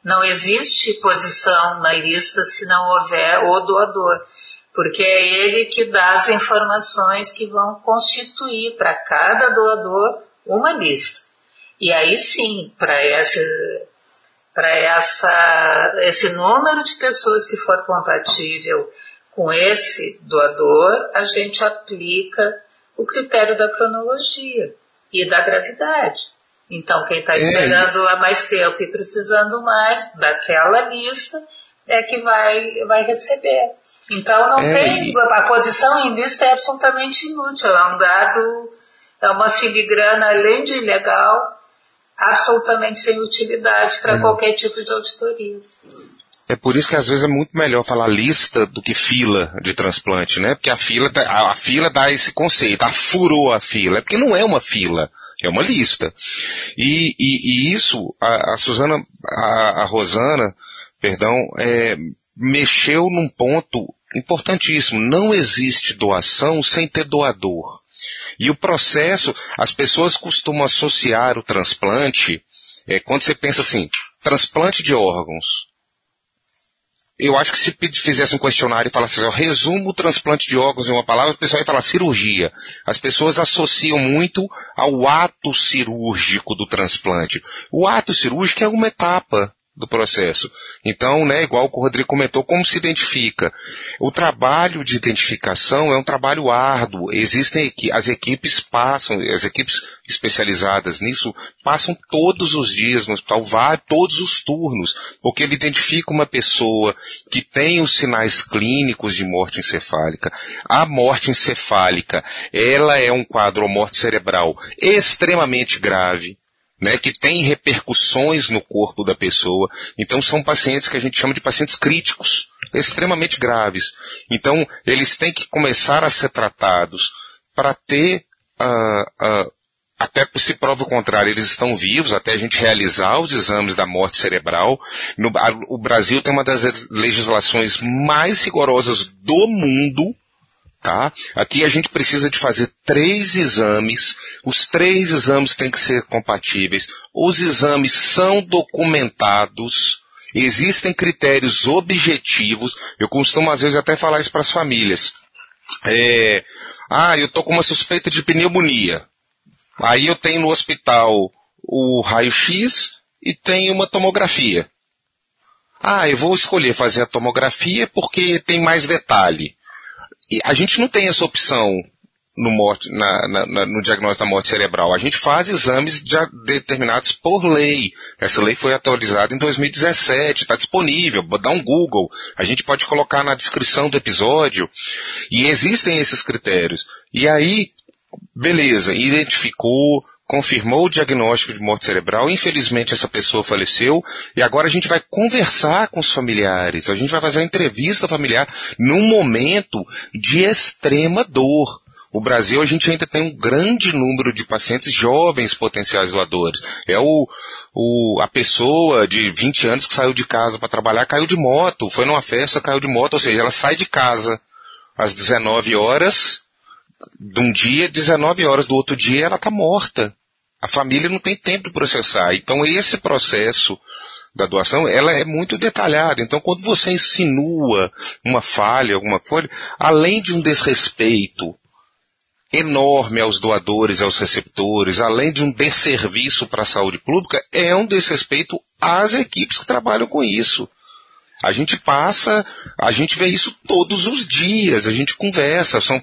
Não existe posição na lista se não houver o doador, porque é ele que dá as informações que vão constituir para cada doador uma lista. E aí sim, para esse, para essa, esse número de pessoas que for compatível com esse doador, a gente aplica o critério da cronologia e da gravidade. Então, quem está esperando há mais tempo e precisando mais daquela lista é que vai, vai receber. Então, não É, tem. A posição em lista é absolutamente inútil. É um dado, é uma filigrana, além de ilegal, absolutamente sem utilidade para qualquer tipo de auditoria. É por isso que às vezes é muito melhor falar lista do que fila de transplante, né? Porque a fila, tá- a, a fila dá esse conceito, ah, furou a fila. É porque não é uma fila, é uma lista. E, e- e isso, a, a Suzana, a, a Rosana, perdão, é, mexeu num ponto importantíssimo. Não existe doação sem ter doador. E o processo, as pessoas costumam associar o transplante, é, quando você pensa assim, transplante de órgãos, eu acho que se fizesse um questionário e falasse assim, ó, resumo o transplante de órgãos em uma palavra, o pessoal ia falar cirurgia. As pessoas associam muito ao ato cirúrgico do transplante. O ato cirúrgico é uma etapa do processo. Então, né, igual o Rodrigo comentou, como se identifica? O trabalho de identificação é um trabalho árduo. Existem as equipes passam, as equipes especializadas nisso passam todos os dias no hospital, vai todos os turnos, porque ele identifica uma pessoa que tem os sinais clínicos de morte encefálica. A morte encefálica, ela é um quadro morte cerebral extremamente grave né, que tem repercussões no corpo da pessoa. Então são pacientes que a gente chama de pacientes críticos, extremamente graves. Então eles têm que começar a ser tratados para ter ah, ah, até se prova o contrário, eles estão vivos até a gente realizar os exames da morte cerebral. No- a- o Brasil tem uma das legislações mais rigorosas do mundo tá? Aqui a gente precisa de fazer três exames, os três exames têm que ser compatíveis, os exames são documentados, existem critérios objetivos, eu costumo às vezes até falar isso para as famílias. É, ah, eu tô com uma suspeita de pneumonia. Aí eu tenho no hospital o raio-x e tenho uma tomografia. Ah, eu vou escolher fazer a tomografia porque tem mais detalhe. E a gente não tem essa opção no, morte, na- na- no diagnóstico da morte cerebral. A gente faz exames determinados por lei. Essa lei foi atualizada em 2017, está disponível, dá um Google. A gente pode colocar na descrição do episódio. E existem esses critérios. E aí, beleza, identificou, confirmou o diagnóstico de morte cerebral, infelizmente essa pessoa faleceu, e agora a gente vai conversar com os familiares, a gente vai fazer a entrevista familiar num momento de extrema dor. O Brasil, a gente ainda tem um grande número de pacientes jovens potenciais doadores. É o, o, a pessoa de 20 anos que saiu de casa para trabalhar, caiu de moto, foi numa festa, caiu de moto, ou seja, ela sai de casa às 19 horas, de um dia, 19 horas do outro dia, ela está morta. A família não tem tempo de processar. Então, esse processo da doação, ela é muito detalhada. Então, quando você insinua uma falha, alguma coisa, além de um desrespeito enorme aos doadores, aos receptores, além de um desserviço para a saúde pública, é um desrespeito às equipes que trabalham com isso. A gente passa, a gente vê isso todos os dias, a gente conversa, são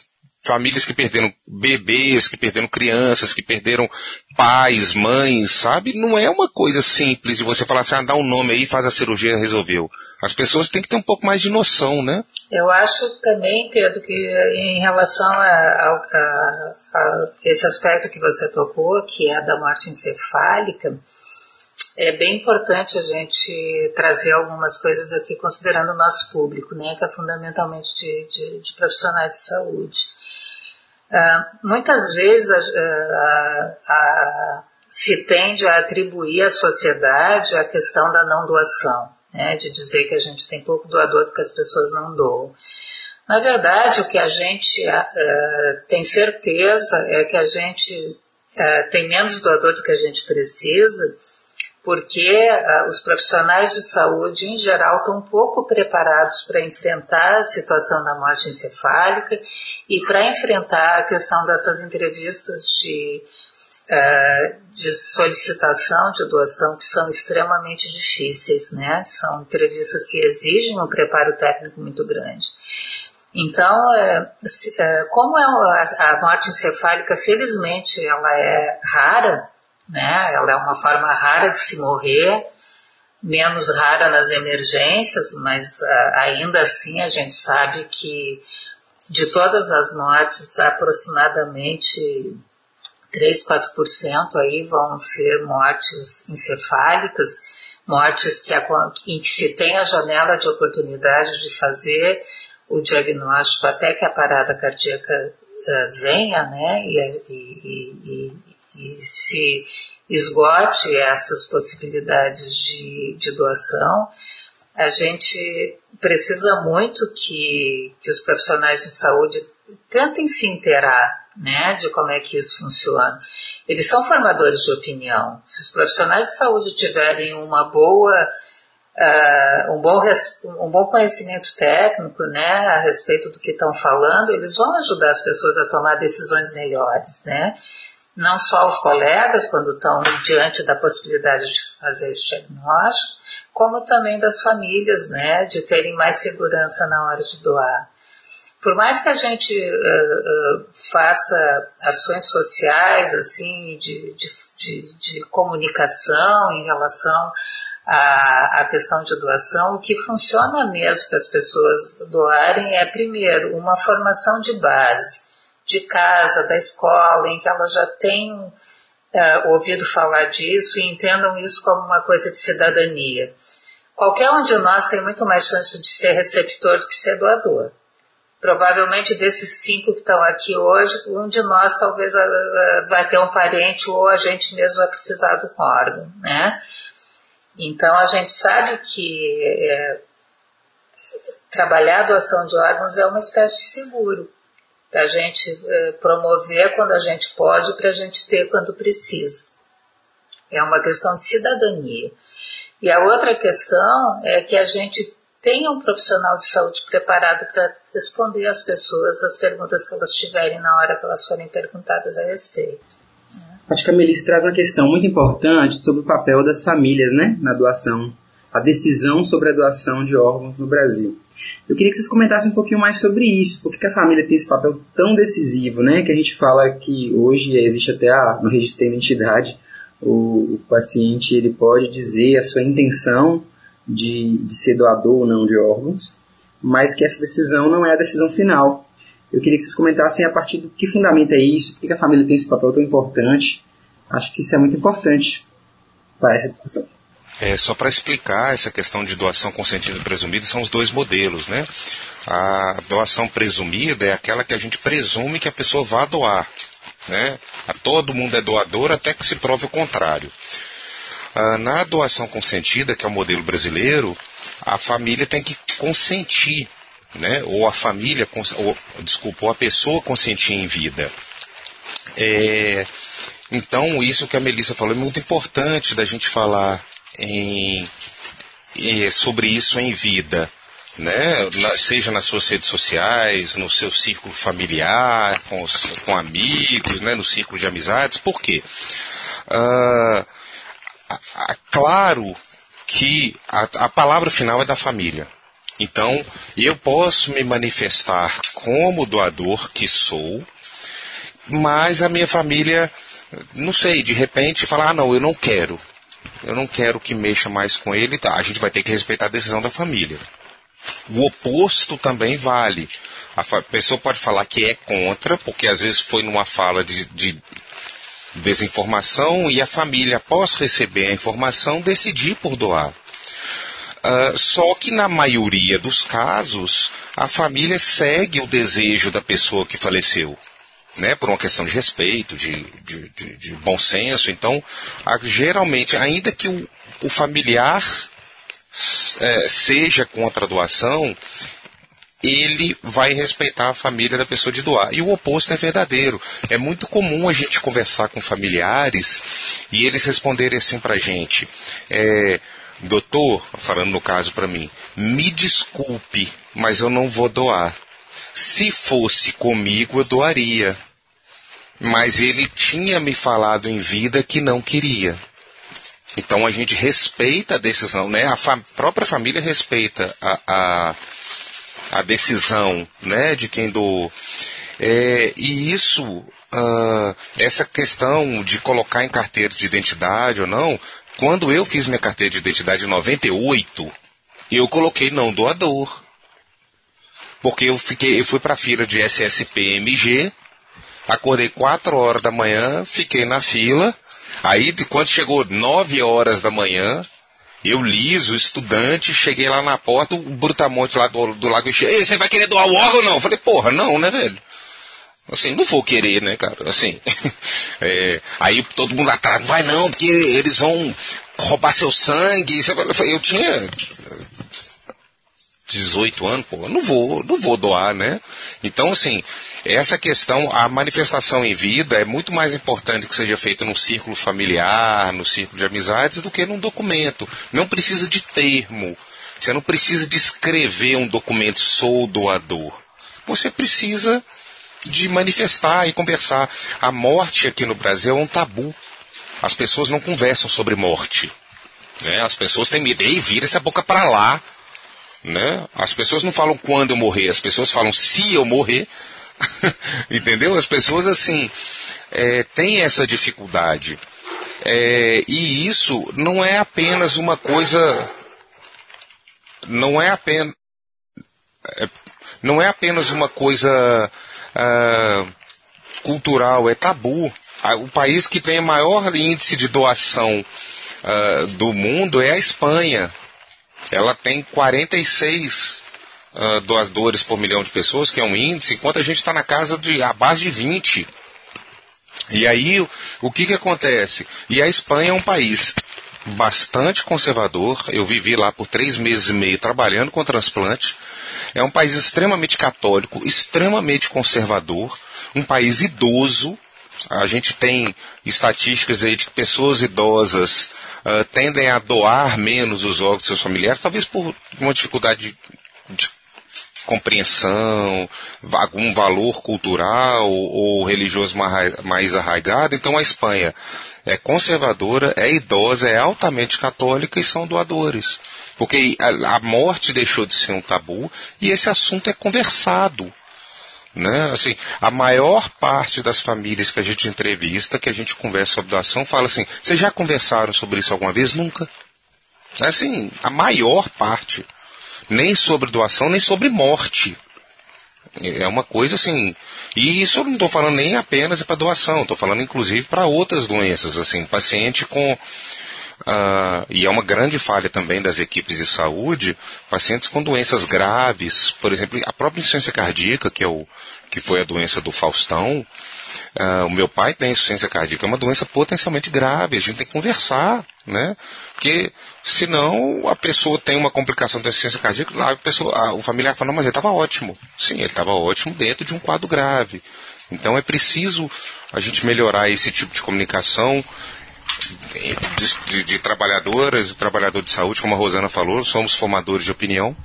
famílias que perderam bebês, que perderam crianças, que perderam pais, mães, sabe? Não é uma coisa simples de você falar assim, ah, dá um nome aí, faz a cirurgia, resolveu. As pessoas têm que ter um pouco mais de noção, né? Eu acho também, Pedro, que em relação a, a, a, a esse aspecto que você tocou, que é da morte encefálica, é bem importante a gente trazer algumas coisas aqui considerando o nosso público, né, que é fundamentalmente de, de, de profissionais de saúde. Uh, muitas vezes uh, se tende a atribuir à sociedade a questão da não doação, né, de dizer que a gente tem pouco doador porque as pessoas não doam. Na verdade, o que a gente uh, tem certeza é que a gente tem menos doador do que a gente precisa porque uh, os profissionais de saúde, em geral, estão pouco preparados para enfrentar a situação da morte encefálica e para enfrentar a questão dessas entrevistas de, uh, de solicitação de doação, que são extremamente difíceis, né? São entrevistas que exigem um preparo técnico muito grande. Então, é, é, como é a morte encefálica, felizmente, ela é rara, né? Ela é uma forma rara de se morrer, menos rara nas emergências, mas uh, ainda assim a gente sabe que de todas as mortes, aproximadamente 3, 4% aí vão ser mortes encefálicas, mortes que, em que se tem a janela de oportunidade de fazer o diagnóstico até que a parada cardíaca uh, venha, né, e, e, e, e se esgote essas possibilidades de, de doação, a gente precisa muito que, que os profissionais de saúde tentem se inteirar né, de como é que isso funciona. Eles são formadores de opinião. Se os profissionais de saúde tiverem uma boa, uh, um, bom um bom conhecimento técnico né, a respeito do que estão falando, eles vão ajudar as pessoas a tomar decisões melhores. Né? Não só os colegas, quando estão diante da possibilidade de fazer esse diagnóstico, como também das famílias, né, de terem mais segurança na hora de doar. Por mais que a gente uh, uh, faça ações sociais, assim, de, de, de, de comunicação em relação à, à questão de doação, o que funciona mesmo para as pessoas doarem é, primeiro, uma formação de base de casa, da escola, em que elas já tenham é, ouvido falar disso e entendam isso como uma coisa de cidadania. Qualquer um de nós tem muito mais chance de ser receptor do que ser doador. Provavelmente desses cinco que estão aqui hoje, um de nós talvez vai ter um parente ou a gente mesmo vai precisar do órgão, né? Então a gente sabe que é, trabalhar a doação de órgãos é uma espécie de seguro para a gente eh, promover quando a gente pode, para a gente ter quando precisa. É uma questão de cidadania. E a outra questão é que a gente tenha um profissional de saúde preparado para responder às pessoas as perguntas que elas tiverem na hora que elas forem perguntadas a respeito. Acho que a Melissa traz uma questão muito importante sobre o papel das famílias né, na doação, a decisão sobre a doação de órgãos no Brasil. Eu queria que vocês comentassem um pouquinho mais sobre isso, por que a família tem esse papel tão decisivo, né? Que a gente fala que hoje existe até a, no registro de identidade, o, o, paciente ele pode dizer a sua intenção de, de ser doador ou não de órgãos, mas que essa decisão não é a decisão final. Eu queria que vocês comentassem a partir do que fundamenta isso, por que a família tem esse papel tão importante Acho que isso é muito importante para essa discussão. É, só para explicar essa questão de doação consentida e presumida, são os dois modelos, né? A doação presumida é aquela que a gente presume que a pessoa vá doar. Né? A todo mundo é doador até que se prove o contrário. Ah, na doação consentida, que é o modelo brasileiro, a família tem que consentir, né? ou a família, ou, desculpa, ou a pessoa consentir em vida. É, então, isso que a Melissa falou é muito importante da gente falar em, em, sobre isso em vida. Né? seja nas suas redes sociais, no seu círculo familiar, com, os, com amigos, né? no círculo de amizades. Por quê? Uh, claro que a, a palavra final é da família. Então, eu posso me manifestar como doador que sou, mas a minha família, não sei, de repente fala, ah não, eu não quero. Eu não quero que mexa mais com ele, tá? A gente vai ter que respeitar a decisão da família. O oposto também vale. A pessoa pode falar que é contra, porque às vezes foi numa fala de, de desinformação e a família, após receber a informação, decidir por doar. Uh, só que na maioria dos casos, a família segue o desejo da pessoa que faleceu. Né, por uma questão de respeito, de, de, de, de bom senso. Então, a, geralmente, ainda que o, o familiar é, seja contra a doação, ele vai respeitar a família da pessoa de doar. E o oposto é verdadeiro. É muito comum a gente conversar com familiares e eles responderem assim para a gente: é, Doutor, falando no caso para mim, me desculpe, mas eu não vou doar. Se fosse comigo, eu doaria. Mas ele tinha me falado em vida que não queria. Então a gente respeita a decisão, né? A fa própria família respeita a, a, a, decisão, né? De quem doou. É, e isso, uh, essa questão de colocar em carteira de identidade ou não, quando eu fiz minha carteira de identidade em 98, eu coloquei não doador. Porque eu fiquei, eu fui para a fila de SSPMG, acordei 4 horas da manhã, fiquei na fila, Aí, quando chegou 9 horas da manhã, eu liso, estudante, cheguei lá na porta, o Brutamonte lá do, do Lago Ei, você vai querer doar o órgão ou não? Eu falei, porra, não, né, velho? Assim, não vou querer, né, cara? Assim. [LAUGHS] é, aí todo mundo atrás, não vai não, porque eles vão roubar seu sangue. Eu tinha 18 anos, pô, não vou, não vou doar, né? Então, assim, essa questão, a manifestação em vida é muito mais importante que seja feita num círculo familiar, no círculo de amizades, do que num documento. Não precisa de termo. Você não precisa de escrever um documento, sou doador. Você precisa de manifestar e conversar. A morte aqui no Brasil é um tabu. As pessoas não conversam sobre morte. Né? As pessoas têm medo. Ei, vira essa boca para lá. Né? As pessoas não falam quando eu morrer, as pessoas falam se eu morrer. [LAUGHS] Entendeu? As pessoas assim é, têm essa dificuldade. É, e isso não é apenas uma coisa. Não é apenas. É, não é apenas uma coisa ah, cultural, é tabu. O país que tem maior índice de doação uh, do mundo é a Espanha. Ela tem 46 uh, doadores por milhão de pessoas, que é um índice, enquanto a gente está na casa de a base de 20. E aí, o, o que, que acontece? E a Espanha é um país bastante conservador. Eu vivi lá por três meses e meio trabalhando com transplante. É um país extremamente católico, extremamente conservador, um país idoso. A gente tem estatísticas aí de que pessoas idosas uh, tendem a doar menos os órgãos dos seus familiares, talvez por uma dificuldade de, de compreensão, algum valor cultural ou religioso mais arraigado. Então a Espanha é conservadora, é idosa, é altamente católica e são doadores. Porque a morte deixou de ser um tabu e esse assunto é conversado. Né? Assim, a maior parte das famílias que a gente entrevista, que a gente conversa sobre doação, fala assim: vocês já conversaram sobre isso alguma vez? Nunca. Assim, a maior parte nem sobre doação, nem sobre morte. É uma coisa assim. E isso eu não estou falando nem apenas para doação, estou falando inclusive para outras doenças, assim, paciente com Uh, e é uma grande falha também das equipes de saúde, pacientes com doenças graves, por exemplo, a própria insuficiência cardíaca, que, é o, que foi a doença do Faustão, uh, o meu pai tem insuficiência cardíaca, é uma doença potencialmente grave, a gente tem que conversar, né? Porque senão a pessoa tem uma complicação da insuficiência cardíaca, a pessoa, a, o familiar fala, não, mas ele estava ótimo. Sim, ele estava ótimo dentro de um quadro grave. Então é preciso a gente melhorar esse tipo de comunicação de, de, de trabalhadoras e trabalhador de saúde, como a Rosana falou, somos formadores de opinião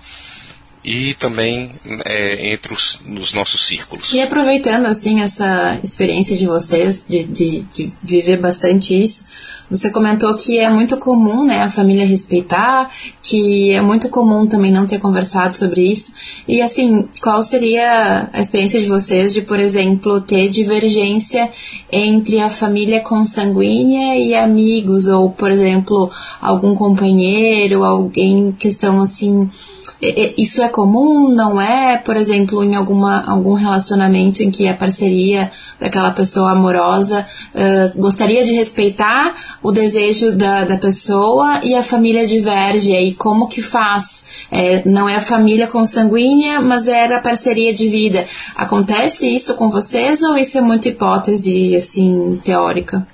e também é, entre os nos nossos círculos. E aproveitando assim essa experiência de vocês de, de, de viver bastante isso, você comentou que é muito comum, né, a família respeitar, que é muito comum também não ter conversado sobre isso. E assim, qual seria a experiência de vocês de, por exemplo, ter divergência entre a família consanguínea e amigos, ou, por exemplo, algum companheiro, alguém questão assim isso é comum, não é? Por exemplo, em alguma, algum relacionamento em que a parceria daquela pessoa amorosa uh, gostaria de respeitar o desejo da, da pessoa e a família diverge, aí como que faz? É, não é a família consanguínea, mas era a parceria de vida. Acontece isso com vocês ou isso é muita hipótese, assim, teórica?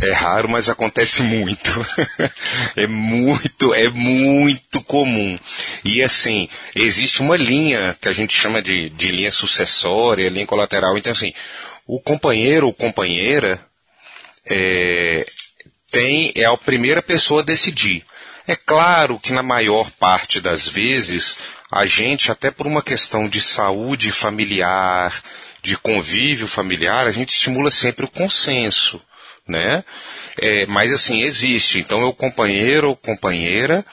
É raro, mas acontece muito. [LAUGHS] é muito, é muito comum. E assim, existe uma linha que a gente chama de, de linha sucessória, linha colateral. Então assim, o companheiro ou companheira é, tem, é a primeira pessoa a decidir. É claro que na maior parte das vezes, a gente, até por uma questão de saúde familiar, de convívio familiar, a gente estimula sempre o consenso né? É, mas assim, existe. Então é o companheiro ou companheira,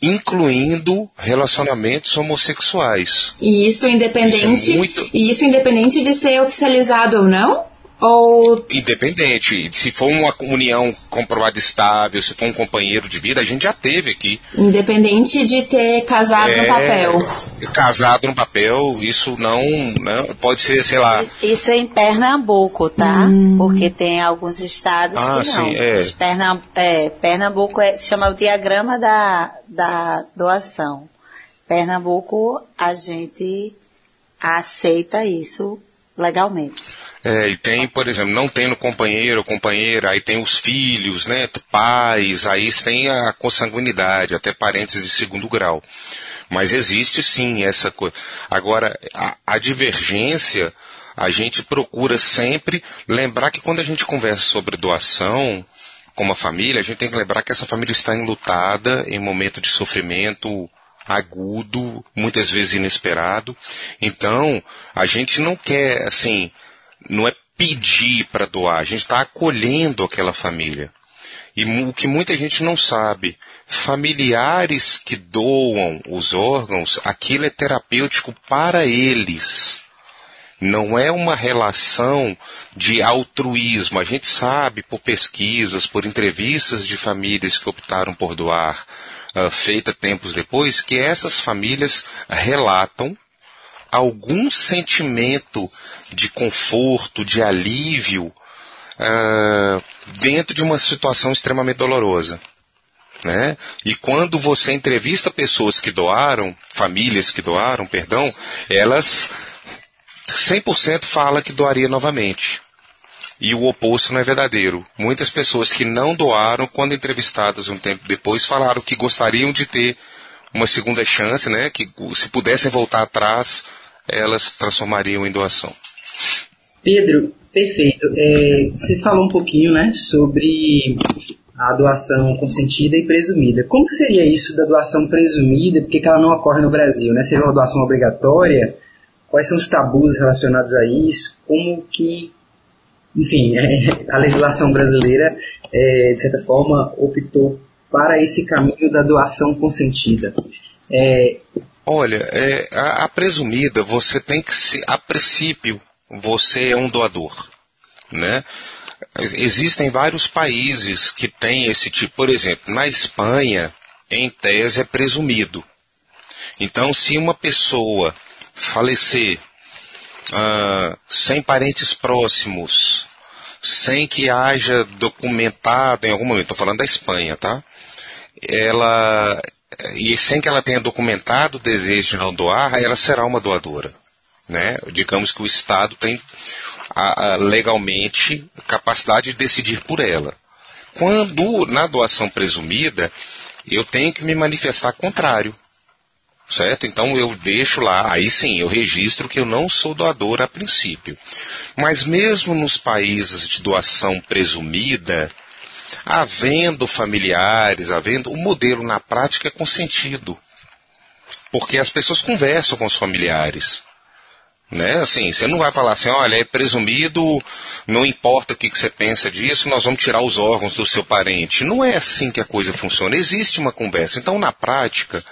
incluindo relacionamentos homossexuais. E isso independente. Isso é muito... E isso independente de ser oficializado ou não? Ou... Independente. Se for uma união comprovada estável, se for um companheiro de vida, a gente já teve aqui. Independente de ter casado é, no papel. Casado no papel, isso não, não. Pode ser, sei lá. Isso é em Pernambuco, tá? Hum. Porque tem alguns estados ah, que não. Sim, é. Pernam, é, Pernambuco é, se chama o diagrama da, da doação. Pernambuco, a gente aceita isso legalmente. É, e tem, por exemplo, não tem no companheiro ou companheira, aí tem os filhos, né, pais, aí tem a consanguinidade, até parentes de segundo grau. Mas existe sim essa coisa. Agora, a, a divergência, a gente procura sempre lembrar que quando a gente conversa sobre doação, como a família, a gente tem que lembrar que essa família está enlutada, em momento de sofrimento agudo, muitas vezes inesperado. Então, a gente não quer, assim, não é pedir para doar, a gente está acolhendo aquela família. E o que muita gente não sabe, familiares que doam os órgãos, aquilo é terapêutico para eles. Não é uma relação de altruísmo. A gente sabe por pesquisas, por entrevistas de famílias que optaram por doar, uh, feita tempos depois, que essas famílias relatam algum sentimento de conforto, de alívio, uh, dentro de uma situação extremamente dolorosa. Né? E quando você entrevista pessoas que doaram, famílias que doaram, perdão, elas 100% fala que doaria novamente. E o oposto não é verdadeiro. Muitas pessoas que não doaram, quando entrevistadas um tempo depois, falaram que gostariam de ter uma segunda chance, né? Que se pudessem voltar atrás, elas transformariam em doação. Pedro, perfeito. É, você falou um pouquinho, né, sobre a doação consentida e presumida. Como seria isso da doação presumida? Por que ela não ocorre no Brasil? Né? Seria uma doação obrigatória? Quais são os tabus relacionados a isso? Como que, enfim, é, a legislação brasileira, é, de certa forma, optou para esse caminho da doação consentida? É, Olha, é, a, a, presumida, você tem que se, a princípio, você é um doador, né? Existem vários países que têm esse tipo, por exemplo, na Espanha, em tese é presumido. Então, se uma pessoa falecer uh, sem parentes próximos, sem que haja documentado em algum momento, estou falando da Espanha, tá? Ela e sem que ela tenha documentado o desejo de não doar, ela será uma doadora. Né? Digamos que o Estado tem a, a, legalmente capacidade de decidir por ela. Quando na doação presumida, eu tenho que me manifestar contrário. Certo? Então eu deixo lá, aí sim, eu registro que eu não sou doador a princípio. Mas mesmo nos países de doação presumida, havendo familiares, havendo, o modelo na prática é consentido. Porque as pessoas conversam com os familiares. Né? Assim, você não vai falar assim, olha, é presumido, não importa o que, que você pensa disso, nós vamos tirar os órgãos do seu parente. Não é assim que a coisa funciona. Existe uma conversa. Então, na prática,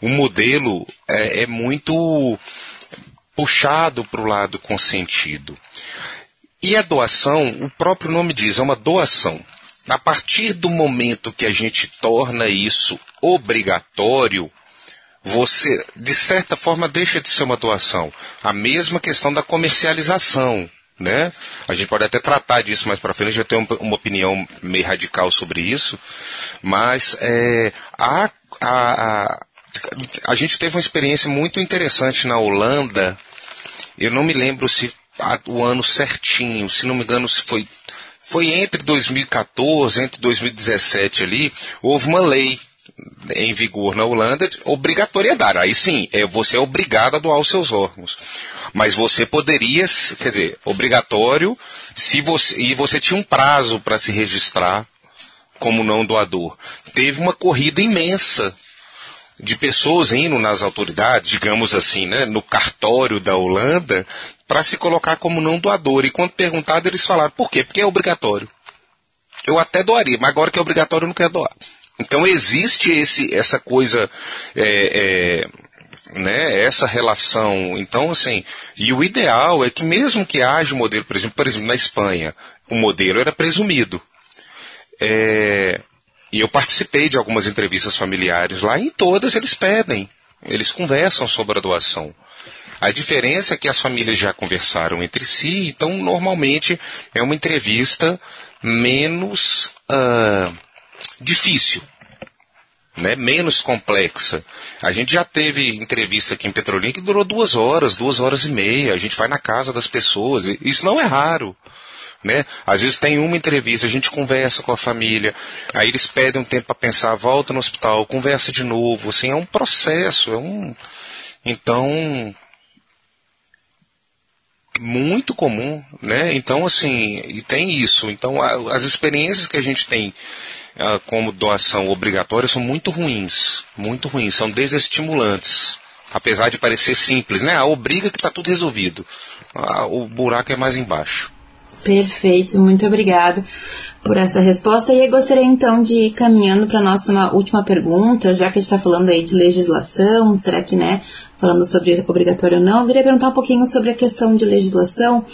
o modelo é, é muito puxado para o lado consentido. E a doação, o próprio nome diz, é uma doação. A partir do momento que a gente torna isso obrigatório, você, de certa forma, deixa de ser uma doação. A mesma questão da comercialização. Né? A gente pode até tratar disso mais para frente, eu tenho uma opinião meio radical sobre isso, mas é, a, a, a, a gente teve uma experiência muito interessante na Holanda, eu não me lembro se o ano certinho, se não me engano, se foi, foi entre 2014, entre 2017 ali, houve uma lei em vigor na Holanda, obrigatoriedade. Aí sim, é, você é obrigado a doar os seus órgãos. Mas você poderia, quer dizer, obrigatório, se você, e você tinha um prazo para se registrar como não doador. Teve uma corrida imensa de pessoas indo nas autoridades, digamos assim, né, no cartório da Holanda, para se colocar como não doador. E quando perguntado, eles falaram, por quê? Porque é obrigatório. Eu até doaria, mas agora que é obrigatório eu não quero doar. Então existe esse, essa coisa, é, é, né, essa relação. Então, assim, e o ideal é que mesmo que haja um modelo, por exemplo, por exemplo, na Espanha, o modelo era presumido. É, e eu participei de algumas entrevistas familiares lá, e em todas eles pedem, eles conversam sobre a doação. A diferença é que as famílias já conversaram entre si, então normalmente é uma entrevista menos uh, difícil né, menos complexa. A gente já teve entrevista aqui em Petrolina que durou duas horas, duas horas e meia. A gente vai na casa das pessoas. Isso não é raro. Né? Às vezes tem uma entrevista, a gente conversa com a família, aí eles pedem um tempo para pensar, volta no hospital, conversa de novo, assim, é um processo, é um. Então, muito comum, né? Então, assim, e tem isso. Então, as experiências que a gente tem ah, como doação obrigatória são muito ruins, muito ruins, são desestimulantes. Apesar de parecer simples, né? A obriga que está tudo resolvido. Ah, o buraco é mais embaixo. Perfeito, muito obrigada por essa resposta. E eu gostaria então de ir caminhando para a nossa última pergunta, já que a gente está falando aí de legislação, será que, né, falando sobre obrigatório ou não, eu queria perguntar um pouquinho sobre a questão de legislação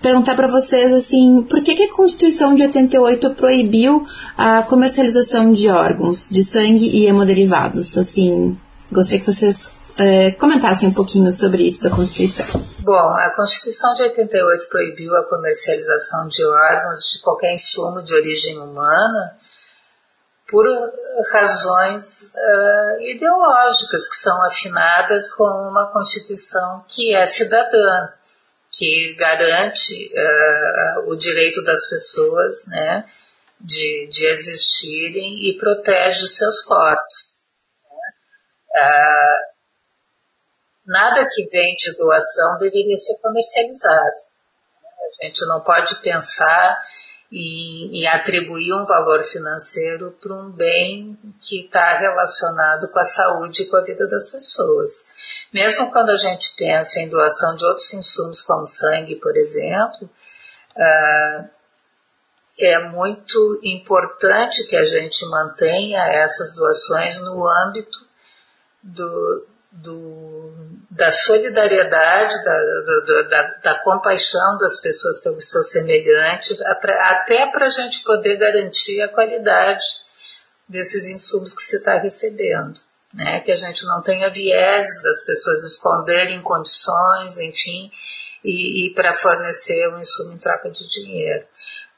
perguntar para vocês assim, por que, que, a Constituição de 88 proibiu a comercialização de órgãos, de sangue e hemoderivados? Assim, gostaria que vocês é, comentassem um pouquinho sobre isso da Constituição. Bom, a Constituição de 88 proibiu a comercialização de órgãos de qualquer insumo de origem humana por razões uh, ideológicas que são afinadas com uma Constituição que é cidadã que garante uh, o direito das pessoas né, de, de existirem e protege os seus corpos. Né? Uh, nada que vem de doação deveria ser comercializado. A gente não pode pensar em, atribuir um valor financeiro para um bem que está relacionado com a saúde e com a vida das pessoas. Mesmo quando a gente pensa em doação de outros insumos, como sangue, por exemplo, uh, é muito importante que a gente mantenha essas doações no âmbito do, do, da solidariedade, da, da, da, da, compaixão das pessoas pelo seu semelhante, até para a gente poder garantir a qualidade desses insumos que se está recebendo. Né? Que a gente não tenha vieses das pessoas esconderem condições, enfim, e, e para fornecer um insumo em troca de dinheiro.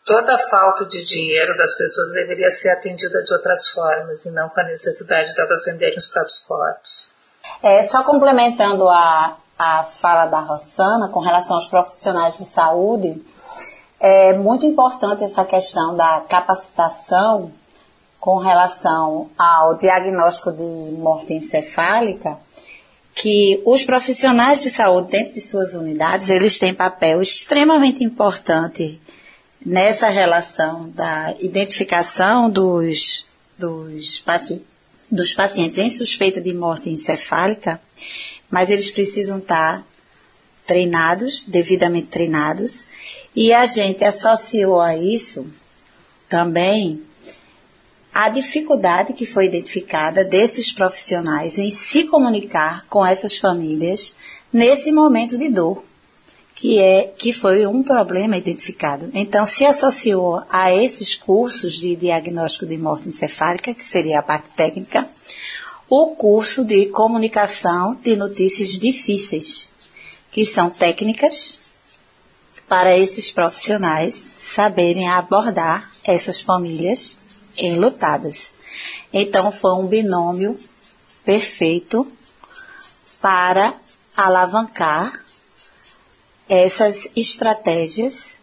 Toda falta de dinheiro das pessoas deveria ser atendida de outras formas e não com a necessidade de elas venderem os próprios corpos. É, só complementando a, a fala da Rossana com relação aos profissionais de saúde, é muito importante essa questão da capacitação com relação ao diagnóstico de morte encefálica, que os profissionais de saúde dentro de suas unidades, eles têm papel extremamente importante nessa relação da identificação dos, dos, dos pacientes em suspeita de morte encefálica, mas eles precisam estar treinados, devidamente treinados, e a gente associou a isso também a dificuldade que foi identificada desses profissionais em se comunicar com essas famílias nesse momento de dor, que é que foi um problema identificado. Então se associou a esses cursos de diagnóstico de morte encefálica, que seria a parte técnica, o curso de comunicação de notícias difíceis, que são técnicas para esses profissionais saberem abordar essas famílias enlutadas. Então foi um binômio perfeito para alavancar essas estratégias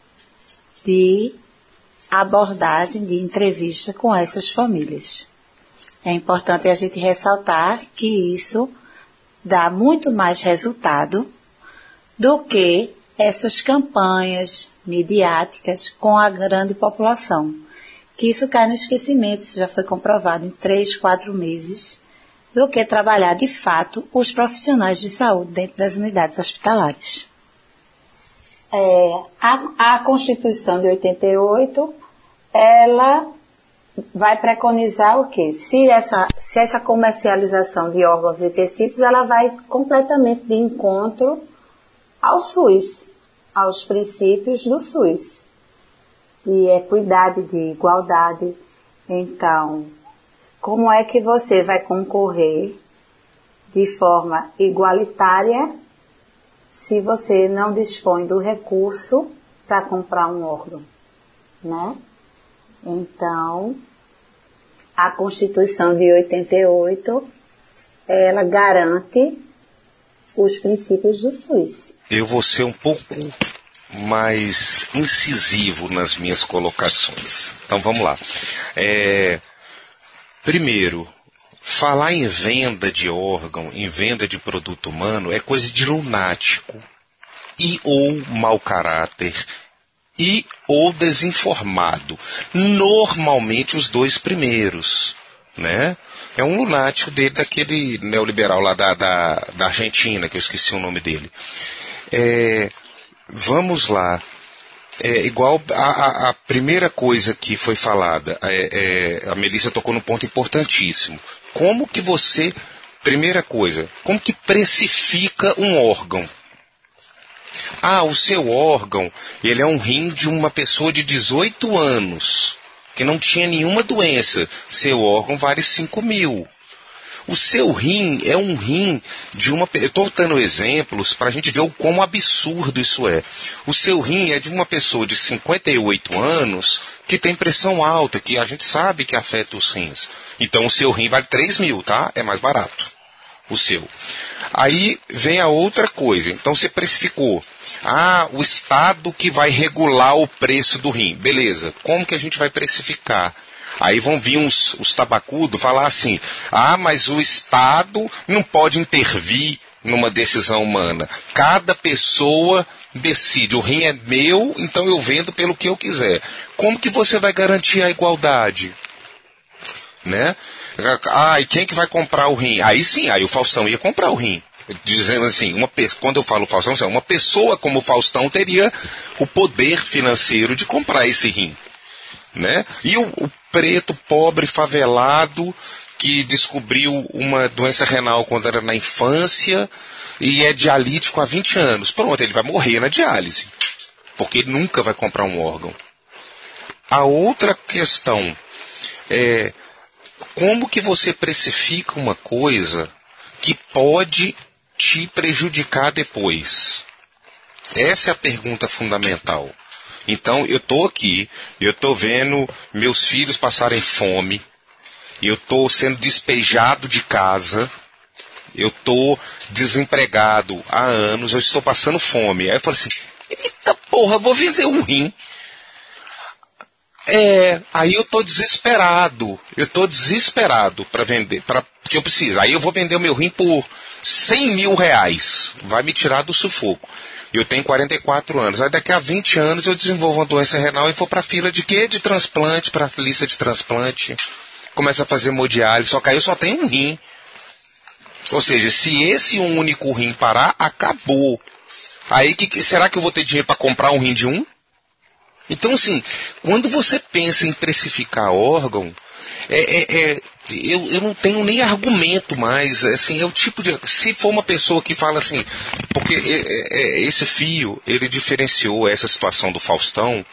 de abordagem de entrevista com essas famílias. É importante a gente ressaltar que isso dá muito mais resultado do que essas campanhas midiáticas com a grande população que isso cai no esquecimento, isso já foi comprovado em três, quatro meses, do que trabalhar de fato os profissionais de saúde dentro das unidades hospitalares. É, a, a Constituição de 88, ela vai preconizar o quê? Se essa, se essa comercialização de órgãos e tecidos, ela vai completamente de encontro ao SUS, aos princípios do SUS de equidade, de igualdade. Então, como é que você vai concorrer de forma igualitária se você não dispõe do recurso para comprar um órgão, né? Então, a Constituição de 88, ela garante os princípios do SUS. Eu vou ser um pouco mais incisivo nas minhas colocações. Então vamos lá. É, primeiro, falar em venda de órgão, em venda de produto humano, é coisa de lunático e ou mau caráter e ou desinformado. Normalmente os dois primeiros, né? É um lunático dele, daquele neoliberal lá da, da, da Argentina, que eu esqueci o nome dele. É, Vamos lá. É igual a, a, primeira coisa que foi falada, é, é, a Melissa tocou num ponto importantíssimo. Como que você, primeira coisa, como que precifica um órgão? Ah, o seu órgão, ele é um rim de uma pessoa de 18 anos, que não tinha nenhuma doença. Seu órgão vale 5 mil. O seu rim é um rim de uma. Eu estou dando exemplos para a gente ver o quão absurdo isso é. O seu rim é de uma pessoa de 58 anos que tem pressão alta, que a gente sabe que afeta os rins. Então o seu rim vale 3 mil, tá? É mais barato. O seu. Aí vem a outra coisa. Então você precificou. Ah, o Estado que vai regular o preço do rim. Beleza. Como que a gente vai precificar? Aí vão vir uns, os tabacudos falar assim: ah, mas o Estado não pode intervir numa decisão humana. Cada pessoa decide. O rim é meu, então eu vendo pelo que eu quiser. Como que você vai garantir a igualdade? Né? Ah, e quem que vai comprar o rim? Aí sim, aí o Faustão ia comprar o rim. Dizendo assim, uma, quando eu falo Faustão, assim, uma pessoa como o Faustão teria o poder financeiro de comprar esse rim. Né? E o, o preto, pobre, favelado, que descobriu uma doença renal quando era na infância e é dialítico há 20 anos. Pronto, ele vai morrer na diálise, porque ele nunca vai comprar um órgão. A outra questão é como que você precifica uma coisa que pode te prejudicar depois. Essa é a pergunta fundamental. Então eu tô aqui, eu tô vendo meus filhos passarem fome, eu tô sendo despejado de casa, eu tô desempregado há anos, eu estou passando fome. Aí eu falo assim, eita porra, vou vender um rim. É, aí eu tô desesperado. Eu tô desesperado para vender, para que eu preciso. Aí eu vou vender o meu rim por 100 mil reais. Vai me tirar do sufoco. Eu tenho 44 anos. Aí daqui a 20 anos eu desenvolvo uma doença renal e vou para fila de quê? De transplante, para lista de transplante. Começa a fazer hemodiálise, só que aí eu só tenho um rim. Ou seja, se esse único rim parar, acabou. Aí que, será que eu vou ter dinheiro para comprar um rim de um? Então, assim, quando você pensa em precificar órgão, é, é, é, eu, eu não tenho nem argumento mais. Assim, é o tipo de. Se for uma pessoa que fala assim, porque é, é, é, esse fio, ele diferenciou essa situação do Faustão,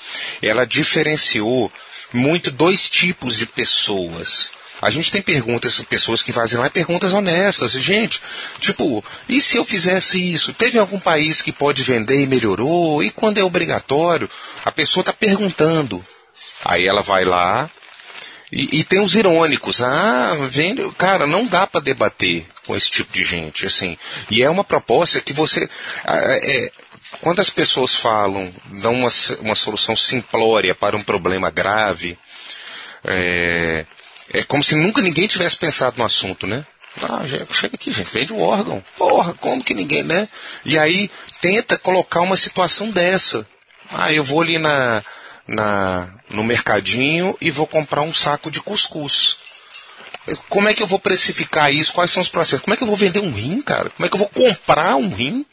ela diferenciou muito dois tipos de pessoas. A gente tem perguntas, pessoas que fazem lá perguntas honestas. Gente, tipo, e se eu fizesse isso? Teve algum país que pode vender e melhorou? E quando é obrigatório? A pessoa está perguntando. Aí ela vai lá e, e, tem os irônicos. Ah, vende. Cara, não dá para debater com esse tipo de gente, assim. E é uma proposta que você. É, quando as pessoas falam, dão uma, uma solução simplória para um problema grave, é, é como se nunca ninguém tivesse pensado no assunto, né? Ah, chega aqui, gente, vende o órgão. Porra, como que ninguém, né? E aí tenta colocar uma situação dessa. Ah, eu vou ali na, na, no mercadinho e vou comprar um saco de cuscuz. Como é que eu vou precificar isso? Quais são os processos? Como é que eu vou vender um rim, cara? Como é que eu vou comprar um rim?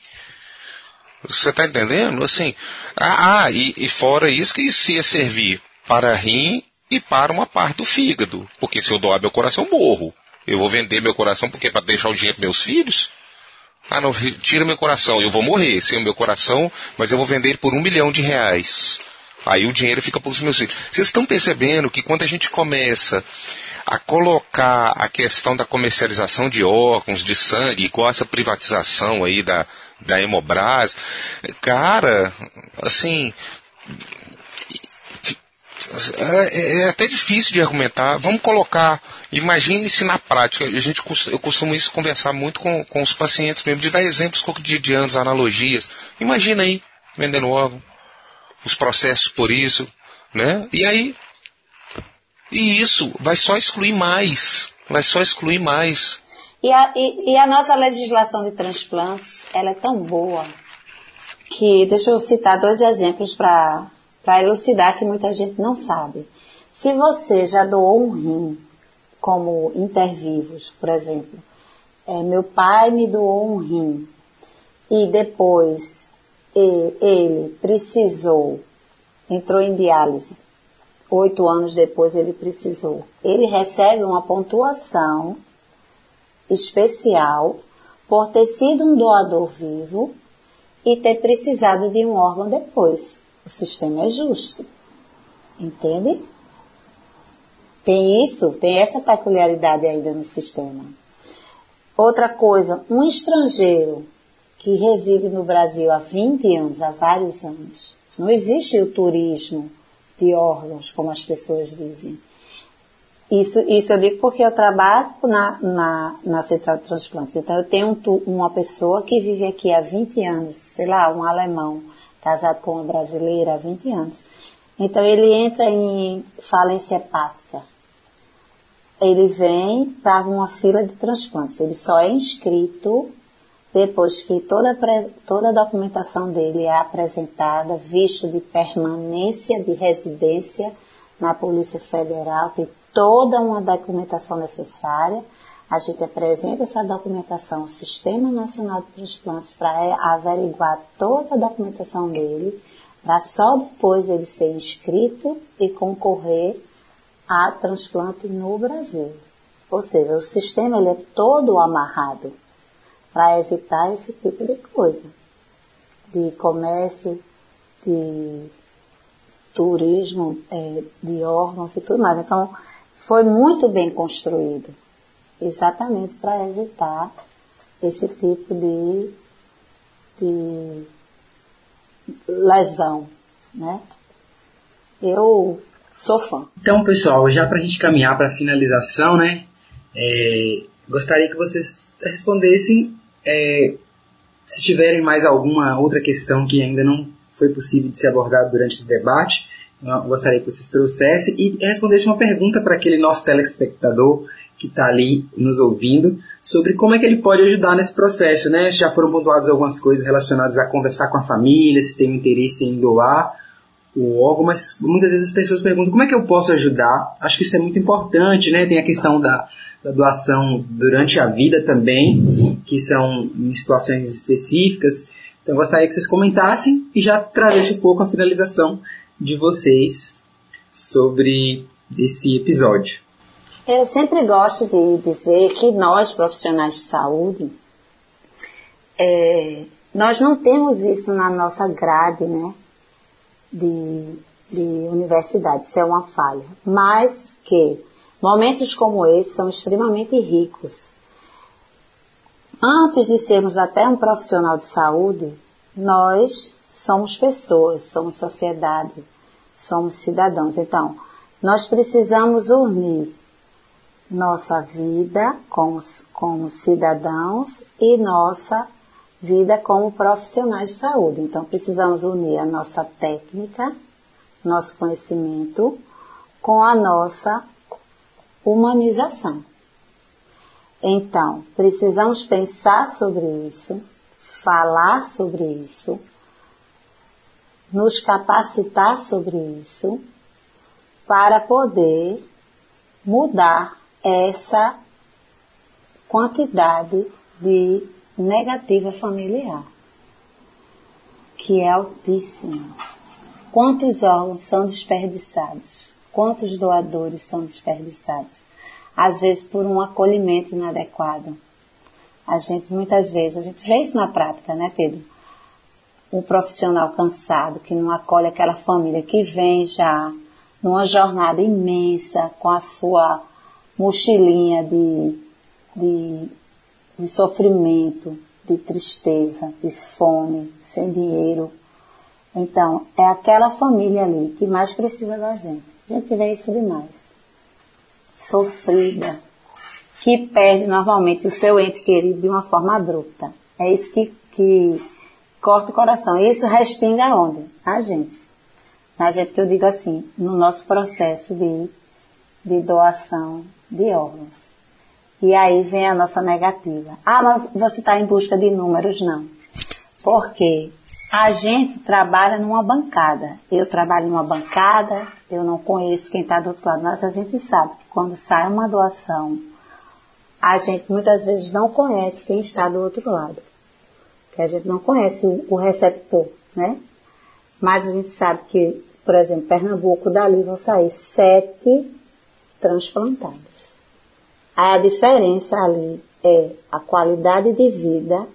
Você está entendendo? Assim, ah, ah e, e, fora isso que isso ia servir para rim e para uma parte do fígado. Porque se eu doar meu coração, eu morro. Eu vou vender meu coração porque para deixar o dinheiro para meus filhos? Ah, não, tira meu coração, eu vou morrer sem o meu coração, mas eu vou vender por um milhão de reais. Aí o dinheiro fica para os meus filhos. Vocês estão percebendo que quando a gente começa a colocar a questão da comercialização de órgãos, de sangue, com essa privatização aí da, da Hemobras, cara, assim, é, é, até difícil de argumentar. Vamos colocar, imagine-se na prática. A gente, eu costumo isso conversar muito com, com os pacientes mesmo, de dar exemplos cotidianos, analogias. Imagina aí, vendendo órgão, os processos por isso, né? E aí, e isso vai só excluir mais, vai só excluir mais. E a, e, e a nossa legislação de transplantes, ela é tão boa que, deixa eu citar dois exemplos para elucidar que muita gente não sabe. Se você já doou um rim, como intervivos, por exemplo, é, meu pai me doou um rim e depois ele, ele precisou, entrou em diálise, oito anos depois ele precisou. Ele recebe uma pontuação especial por ter sido um doador vivo e ter precisado de um órgão depois. O sistema é justo. Entende? Tem isso, tem essa peculiaridade ainda no sistema. Outra coisa, um estrangeiro que reside no Brasil há 20 anos, há vários anos, não existe o turismo de órgãos, como as pessoas dizem. Isso, isso eu digo porque eu trabalho na, na, na central de transplantes. Então eu tenho um, uma pessoa que vive aqui há 20 anos, sei lá, um alemão, casado com uma brasileira há 20 anos. Então ele entra em falência hepática. Ele vem para uma fila de transplantes. Ele só é inscrito depois que toda, toda a documentação dele é apresentada, visto de permanência de residência na Polícia Federal, tem toda uma documentação necessária. A gente apresenta essa documentação ao Sistema Nacional de Transplantes para averiguar toda a documentação dele, para só depois ele ser inscrito e concorrer a transplante no Brasil. Ou seja, o sistema ele é todo amarrado para evitar esse tipo de coisa, de comércio, de turismo, é, de órgãos e tudo mais. Então, foi muito bem construído, exatamente para evitar esse tipo de, de lesão, né? Eu sou fã. Então, pessoal, já para a gente caminhar para a finalização, né? É, gostaria que vocês respondessem é, se tiverem mais alguma outra questão que ainda não foi possível de ser abordada durante esse debate, eu gostaria que vocês trouxessem e respondessem uma pergunta para aquele nosso telespectador que está ali nos ouvindo sobre como é que ele pode ajudar nesse processo, né? Já foram pontuadas algumas coisas relacionadas a conversar com a família, se tem interesse em doar o órgão, mas muitas vezes as pessoas perguntam como é que eu posso ajudar. Acho que isso é muito importante, né? Tem a questão da, da doação durante a vida também, que são em situações específicas. Então gostaria que vocês comentassem e já trazessem um pouco a finalização de vocês sobre esse episódio. Eu sempre gosto de dizer que nós, profissionais de saúde, é, nós não temos isso na nossa grade né, de, de universidade, isso é uma falha. Mas que momentos como esse são extremamente ricos. Antes de sermos até um profissional de saúde, nós somos pessoas, somos sociedade, somos cidadãos. Então, nós precisamos unir nossa vida como, como cidadãos e nossa vida como profissionais de saúde. Então, precisamos unir a nossa técnica, nosso conhecimento, com a nossa humanização. Então, precisamos pensar sobre isso, falar sobre isso, nos capacitar sobre isso, para poder mudar essa quantidade de negativa familiar, que é altíssima. Quantos órgãos são desperdiçados? Quantos doadores são desperdiçados? Às vezes por um acolhimento inadequado. A gente, muitas vezes, a gente vê isso na prática, né, Pedro? Um profissional cansado que não acolhe aquela família que vem já numa jornada imensa com a sua mochilinha de, de, de sofrimento, de tristeza, de fome, sem dinheiro. Então, é aquela família ali que mais precisa da gente. A gente vê isso demais. Sofrida, que perde normalmente o seu ente querido de uma forma abrupta. É isso que, que corta o coração. E isso respinga onde? A gente. Na gente que eu digo assim, no nosso processo de, de doação de órgãos. E aí vem a nossa negativa. Ah, mas você está em busca de números? Não. Porque a gente trabalha numa bancada. Eu trabalho numa bancada, eu não conheço quem está do outro lado, mas a gente sabe que quando sai uma doação, a gente muitas vezes não conhece quem está do outro lado. Que a gente não conhece o receptor, né? Mas a gente sabe que, por exemplo, Pernambuco, dali vão sair sete transplantados. A diferença ali é a qualidade de vida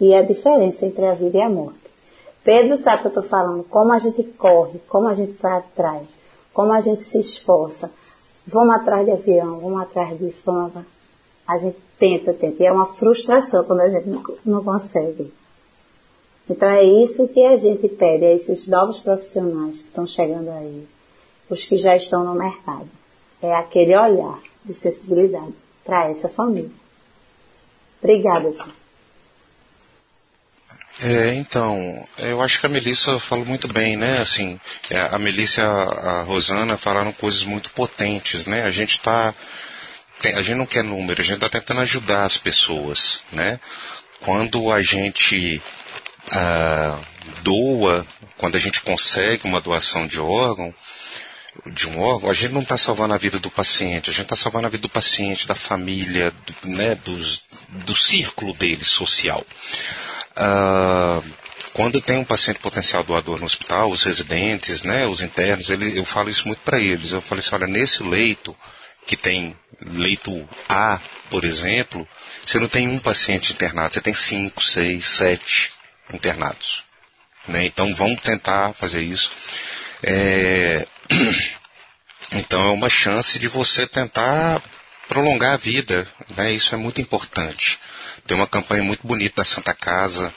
e a diferença entre a vida e a morte. Pedro sabe que eu estou falando, como a gente corre, como a gente vai atrás, como a gente se esforça. Vamos atrás de avião, vamos atrás disso, vamos A gente tenta, tenta. E é uma frustração quando a gente não, não consegue. Então é isso que a gente pede a esses novos profissionais que estão chegando aí, os que já estão no mercado. É aquele olhar de sensibilidade para essa família. Obrigada, senhor. É, então, eu acho que a Melissa falou muito bem, né? Assim, é, a Melissa e a, Rosana falaram coisas muito potentes, né? A gente está, a gente não quer número, a gente está tentando ajudar as pessoas, né? Quando a gente ah, doa, quando a gente consegue uma doação de órgão, de um órgão, a gente não está salvando a vida do paciente, a gente está salvando a vida do paciente, da família, do, né, dos, do círculo dele social. Uh, quando tem um paciente potencial doador no hospital, os residentes, né, os internos, ele, eu falo isso muito para eles. Eu falo assim, olha, nesse leito, que tem leito A, por exemplo, você não tem um paciente internado, você tem cinco, seis, sete internados. Né? Então vamos tentar fazer isso. É... [CLEARS THROAT] Então é uma chance de você tentar prolongar a vida, né? Isso é muito importante. Tem uma campanha muito bonita da Santa Casa,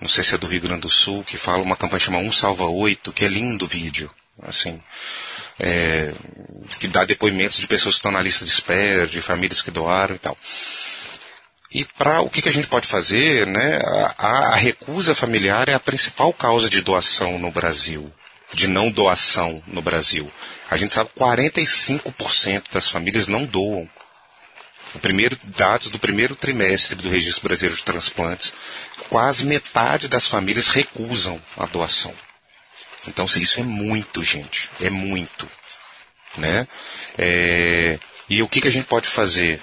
não sei se é do Rio Grande do Sul, que fala uma campanha chamada Um Salva Oito, que é lindo o vídeo, assim, é, que dá depoimentos de pessoas que estão na lista de espera, de famílias que doaram e tal. E para o que, que, a gente pode fazer, né? A, a, recusa familiar é a principal causa de doação no Brasil, de não doação no Brasil. A gente sabe que 45% das famílias não doam. O primeiro, dados do primeiro trimestre do Registro Brasileiro de Transplantes, quase metade das famílias recusam a doação. Então, isso é muito, gente. É muito. Né? É, e o que, que a gente pode fazer?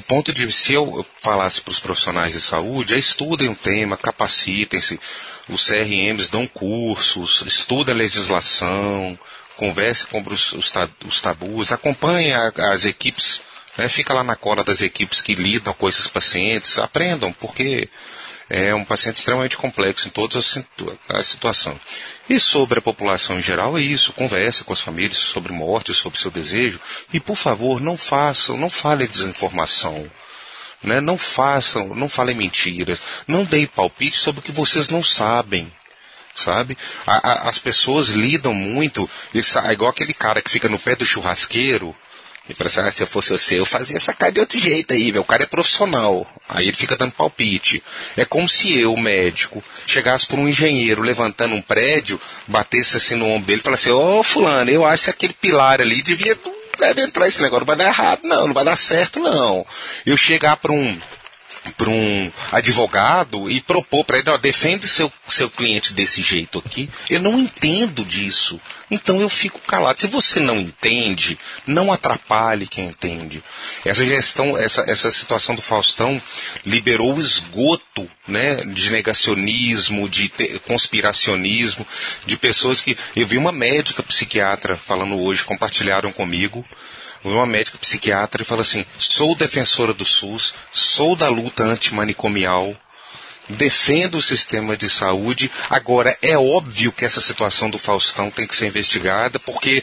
do ponto de se eu falasse para os profissionais de saúde, é estudem o tema, capacitem-se. Os CRMs dão cursos, estudem a legislação, converse com os, os, tabus, acompanhe a, as equipes, né, fica lá na cola das equipes que lidam com esses pacientes, aprendam, porque é um paciente extremamente complexo em toda a situação. E sobre a população em geral é isso, converse com as famílias sobre morte, sobre seu desejo, e por favor, não façam, não falem desinformação. Né? Não façam, não falem mentiras, não deem palpite sobre o que vocês não sabem sabe? A, a, as pessoas lidam muito, isso, é igual aquele cara que fica no pé do churrasqueiro e parece, ah, se eu fosse você, eu fazia essa cara de outro jeito aí, meu. O cara é profissional. Aí ele fica dando palpite. É como se eu, médico, chegasse por um engenheiro levantando um prédio, batesse assim no ombro dele e falasse, ô oh, fulano, eu acho que aquele pilar ali devia deve entrar esse negócio, não vai dar errado, não, não vai dar certo, não. Eu chegar para um para um advogado e propor para ele, ó, defende seu, seu cliente desse jeito aqui. Eu não entendo disso. Então eu fico calado. Se você não entende, não atrapalhe quem entende. Essa gestão, essa, essa situação do Faustão liberou o esgoto né, de negacionismo, de te, conspiracionismo, de pessoas que. Eu vi uma médica psiquiatra falando hoje, compartilharam comigo uma médica psiquiatra e fala assim: sou defensora do SUS, sou da luta antimanicomial, defendo o sistema de saúde. Agora, é óbvio que essa situação do Faustão tem que ser investigada, porque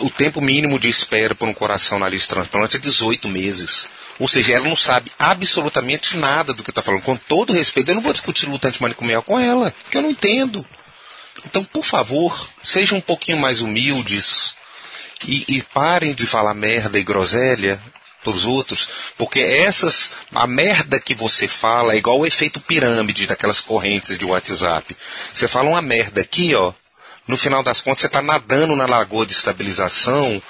o tempo mínimo de espera por um coração na lista de transplante é 18 meses. Ou seja, ela não sabe absolutamente nada do que está falando. Com todo respeito, eu não vou discutir luta antimanicomial com ela, porque eu não entendo. Então, por favor, sejam um pouquinho mais humildes, e, e parem de falar merda e groselha para os outros, porque essas a merda que você fala é igual o efeito pirâmide daquelas correntes de WhatsApp. Você fala uma merda aqui, ó, no final das contas você está nadando na lagoa de estabilização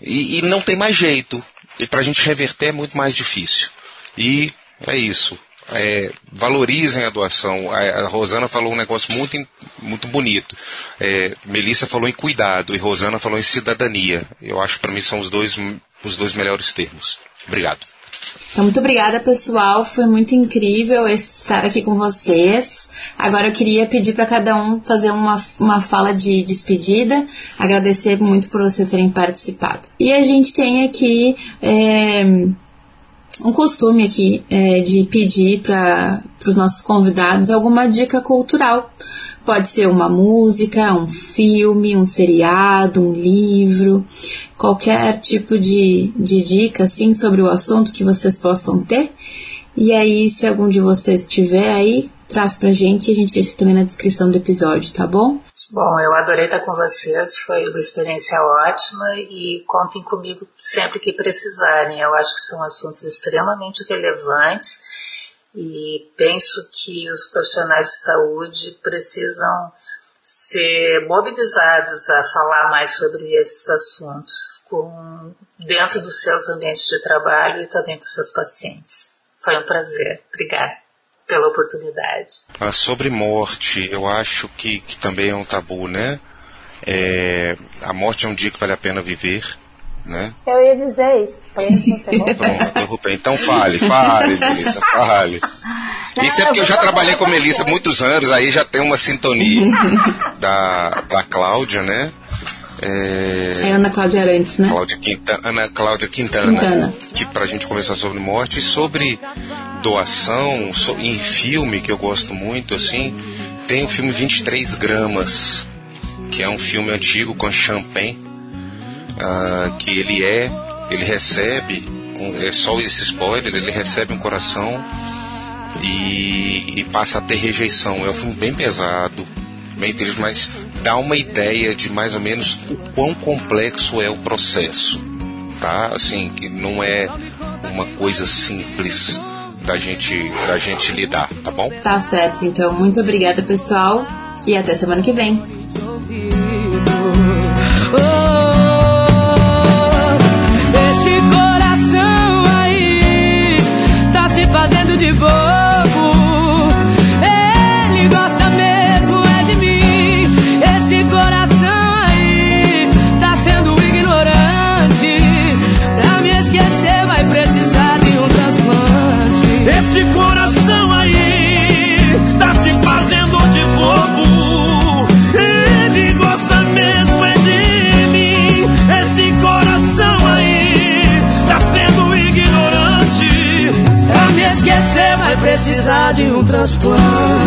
e, e não tem mais jeito. E para a gente reverter é muito mais difícil. E é isso é, valorizem a doação. A, a, Rosana falou um negócio muito, muito bonito. É, Melissa falou em cuidado e Rosana falou em cidadania. Eu acho que para mim são os dois, os dois melhores termos. Obrigado. Então, muito obrigada, pessoal. Foi muito incrível estar aqui com vocês. Agora eu queria pedir para cada um fazer uma, uma fala de despedida. Agradecer muito por vocês terem participado. E a gente tem aqui. É, um costume aqui é, de pedir para os nossos convidados alguma dica cultural. Pode ser uma música, um filme, um seriado, um livro, qualquer tipo de, de dica assim sobre o assunto que vocês possam ter. E aí, se algum de vocês tiver aí, traz pra gente e a gente deixa também na descrição do episódio, tá bom? Bom, eu adorei estar com vocês, foi uma experiência ótima e contem comigo sempre que precisarem. Eu acho que são assuntos extremamente relevantes e penso que os profissionais de saúde precisam ser mobilizados a falar mais sobre esses assuntos com, dentro dos seus ambientes de trabalho e também com seus pacientes. Foi um prazer. Obrigada pela oportunidade. Ah, sobre morte, eu acho que, que também é um tabu, né? É, a morte é um dia que vale a pena viver, né? Eu ia dizer isso. Foi isso que você [LAUGHS] Pronto, Então fale, fale, [LAUGHS] Melissa, fale. Não, isso é porque eu já trabalhei com a Melissa há muitos anos, aí já tem uma sintonia [LAUGHS] da, da Cláudia, né? É, é Ana Cláudia Arantes, né? Cláudia Quintana, Ana Cláudia Quintana, Quintana. Que pra gente conversar sobre morte e sobre doação em filme que eu gosto muito, assim, tem o filme 23 gramas, que é um filme antigo com champanhe, uh, ah, que ele é, ele recebe, um, é só esse spoiler, ele recebe um coração e, e, passa a ter rejeição. É um filme bem pesado, bem triste, mas dá uma ideia de mais ou menos o quão complexo é o processo, tá? Assim, que não é uma coisa simples da gente, da gente lidar, tá bom? Tá certo, então muito obrigada pessoal e até semana que vem. Oh, esse coração aí tá se fazendo de boa. de um transplante.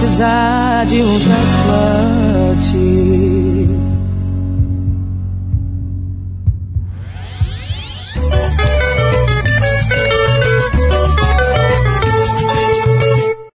precisar de um transplante.